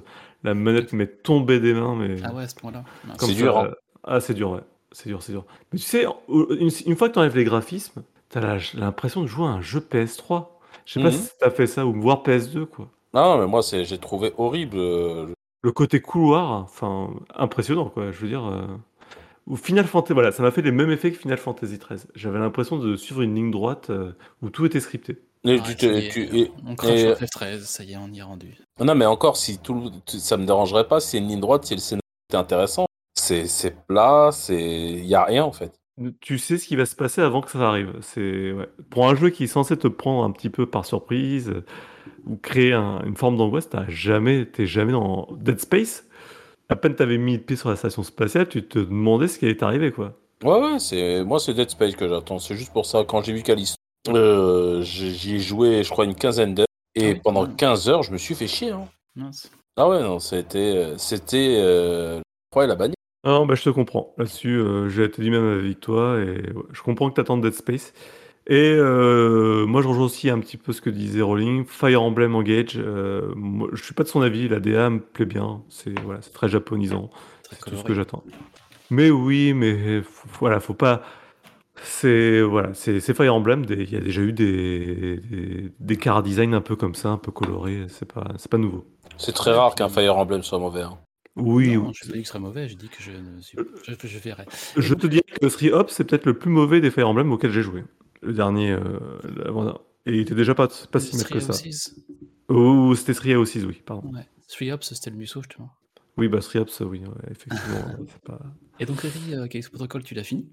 La manette m'est tombée des mains, mais. Ah ouais, à ce point-là. C'est dur, hein. euh, Ah, c'est dur, ouais. C'est dur, c'est dur. Mais tu sais, une, une fois que tu enlèves les graphismes, t'as l'impression de jouer à un jeu PS3. Je sais pas Mhm. si t'as fait ça, ou voire PS2, quoi. Non, mais moi c'est j'ai trouvé horrible. euh, Le côté couloir, enfin, impressionnant, quoi. Je veux dire. euh, Final Fantasy, voilà, ça m'a fait les mêmes effets que Final Fantasy XIII. J'avais l'impression de suivre une ligne droite euh, où tout était scripté. Et Ah, tu est, tu- euh, et- On crache et- sur FF13, ça y est, on y est rendu. Non, mais encore, si tout ça me dérangerait pas, si c'est une ligne droite, si le scénario est intéressant. C'est c'est plat, c'est il y a rien en fait. Tu sais ce qui va se passer avant que ça arrive. C'est ouais. Pour un jeu qui est censé te prendre un petit peu par surprise ou créer un- une forme d'angoisse, t'as jamais, t'es jamais dans Dead Space. À peine t'avais mis le pied sur la station spatiale, tu te demandais ce qui allait t'arriver, quoi. Ouais, ouais, c'est moi c'est Dead Space que j'attends. C'est juste pour ça. Quand j'ai vu Callisto, euh, j'ai- j'y ai joué, je crois, une quinzaine d'heures. Et Ah oui, pendant quand même. 15 heures, je me suis fait chier. hein. Mince. Ah ouais, non, c'était, euh, c'était, euh, je crois, la bagnole. Ah Non, bah, je te comprends. Là-dessus, euh, j'ai été du même avec toi et ouais, je comprends que tu attends Dead Space. Et euh, moi, je rejoins aussi un petit peu ce que disait Rowling. Fire Emblem Engage, euh, moi, je suis pas de son avis. La DA me plaît bien. C'est voilà, c'est très japonisant. C'est tout ce que j'attends. Mais oui, mais voilà, faut pas. C'est voilà, c'est c'est Fire Emblem. des- Il y a déjà eu des, des, des car design un peu comme ça, un peu colorés. C'est pas, c'est pas nouveau. C'est très rare qu'un Fire Emblem soit mauvais. hein. Oui, non, oui. je dit que ce serait mauvais, j'ai dit que je, ne suis... je, je verrai. Je te dirais que Three Hop, c'est peut-être le plus mauvais des Fire Emblem auxquels j'ai joué. Le dernier, euh, l'avant- et il était déjà pas, pas si mal que ça. Oh, c'était Three Houses, oui, pardon. Ouais. Three Hops, c'était le musso, justement. Oui, bah Three Hops, oui, ouais, effectivement. *laughs* c'est pas... Et donc, Riri, euh, Callisto Protocol, tu l'as fini?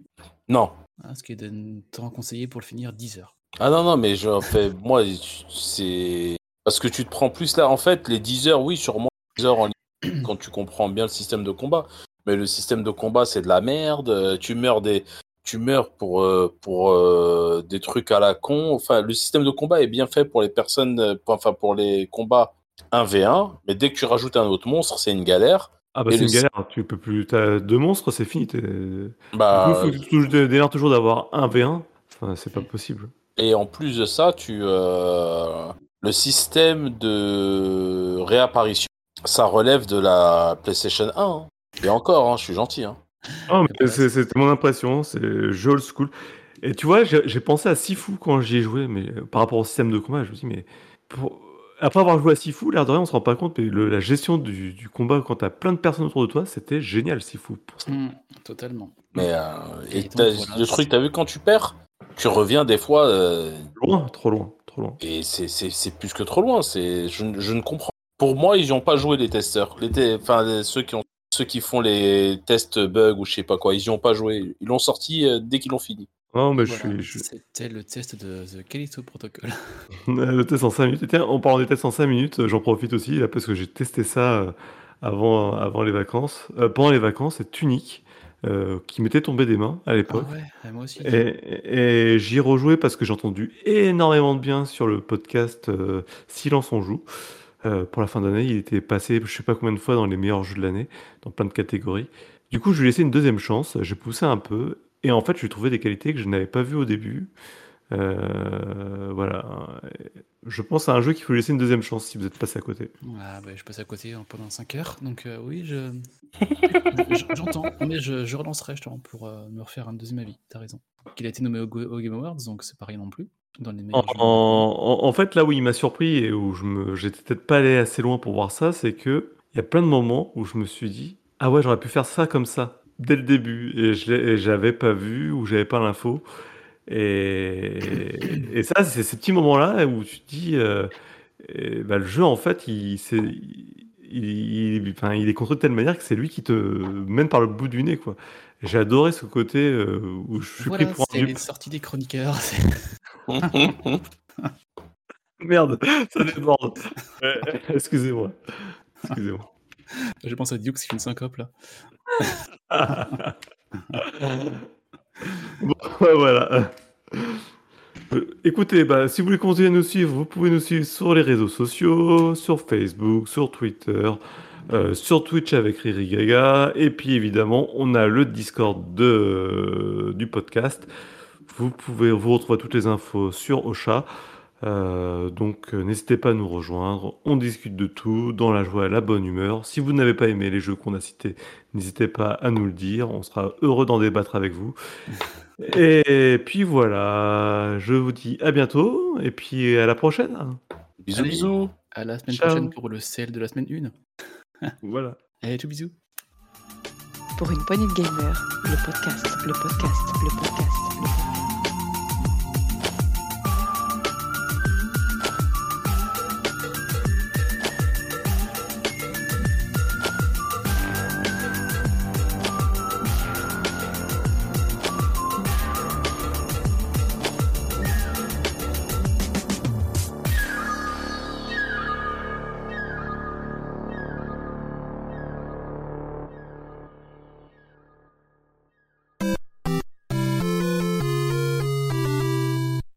Non. hein, Ce qui est de temps conseillé pour le finir 10 heures. Ah non, non, mais je fais, *laughs* moi, c'est. Parce que tu te prends plus là. En fait, les 10 heures, oui, sûrement 10 heures en ligne, quand tu comprends bien le système de combat. Mais le système de combat, c'est de la merde. euh, Tu meurs des. Tu meurs pour, euh, pour euh, des trucs à la con. Enfin, le système de combat est bien fait pour les personnes. Enfin, pour les combats 1v1. Mais dès que tu rajoutes un autre monstre, c'est une galère. Ah bah c'est une galère, tu peux plus... T'as deux monstres, c'est fini. Bah, coup, faut que tu toujours d'avoir un V1. Enfin, c'est pas possible. Et en plus de ça, tu euh, le système de réapparition, ça relève de la PlayStation 1. hein. Et encore, hein, je suis gentil. hein. Mais c'était mon impression, c'est jeu old school. Et tu vois, j'ai pensé à Sifu quand j'y ai joué, mais euh, par rapport au système de combat, je me dis, mais pour- après avoir joué à Sifu, l'air de rien, on se rend pas compte, mais le- la gestion du, du combat quand t'as plein de personnes autour de toi, c'était génial, Sifu. Pour ça. Hmm, totalement. Mais euh, et Et donc, t'as- voilà, le truc, t'as vu quand tu perds, tu reviens des fois euh, Loin, trop loin, trop loin. et c'est- plus que trop loin. C'est je, ne- je ne comprends. Pour moi, ils n'ont pas joué les testeurs, les te- enfin ceux qui ont ceux qui font les tests bugs ou je sais pas quoi, ils y ont pas joué. Ils l'ont sorti euh, dès qu'ils l'ont fini. Non, mais je Voilà, suis. je- C'était le test de The Callisto Protocol. *laughs* Le test en 5 minutes. Et tiens, en parlant des tests en 5 minutes, euh, j'en profite aussi, là, parce que j'ai testé ça euh, avant, avant les vacances. Euh, pendant les vacances, c'est Tunic, euh, qui m'était tombé des mains à Ah l'époque. ouais, ah, moi aussi. Et, et j'y ai rejoué parce que j'ai entendu énormément de bien sur le podcast euh, Silence on joue. euh, pour la fin d'année. Il était passé, je sais pas combien de fois, dans les meilleurs jeux de l'année, dans plein de catégories. Du coup, je lui ai laissé une deuxième chance. J'ai poussé un peu. Et en fait, je lui ai trouvé des qualités que je n'avais pas vues au début. Euh, voilà. Je pense à un jeu qu'il faut lui laisser une deuxième chance si vous êtes passé à côté. Ah, bah, je passe à côté hein, pendant 5 heures. Donc, euh, oui, je. je- J'entends. Mais je, je relancerai justement pour euh, me refaire un deuxième avis. T'as raison. Il a été nommé au, Game Awards, donc c'est pas rien non plus. Dans les En, en- en fait, là où il m'a surpris et où je me, j'étais peut-être pas allé assez loin pour voir ça, c'est que il y a plein de moments où je me suis dit, ah ouais, j'aurais pu faire ça comme ça dès le début et je j'avais pas vu ou j'avais pas l'info. Et, et ça, c'est ces petits moments-là où tu te dis, euh, ben, le jeu en fait, il, c'est, il, il- enfin, il est construit de telle manière que c'est lui qui te mène par le bout du nez, quoi. J'ai adoré ce côté euh, où je suis Voilà, pris pour un c'est les dupe. sorties des chroniqueurs. c'est- *laughs* Merde, ça déborde. Excusez-moi. Excusez-moi. Je pense à Dukes qui fait une syncope là. *laughs* Bon, voilà. Euh, Écoutez, bah, si vous voulez continuer à nous suivre, vous pouvez nous suivre sur les réseaux sociaux, sur Facebook, sur Twitter, euh, sur Twitch avec Riri Gaga, et puis évidemment, on a le Discord de, du podcast. Vous pouvez vous retrouver toutes les infos sur Ocha. Euh, donc euh, n'hésitez pas à nous rejoindre, on discute de tout, dans la joie et la bonne humeur. Si vous n'avez pas aimé les jeux qu'on a cités, n'hésitez pas à nous le dire, on sera heureux d'en débattre avec vous. *laughs* Et puis voilà, je vous dis à bientôt, et puis à la prochaine. bisous, Allez. bisous. À la semaine Ciao. prochaine pour le CL de la semaine 1. *laughs* Voilà. Allez, tout bisous. Pour une poignée de podcast, le podcast, le podcast, le podcast.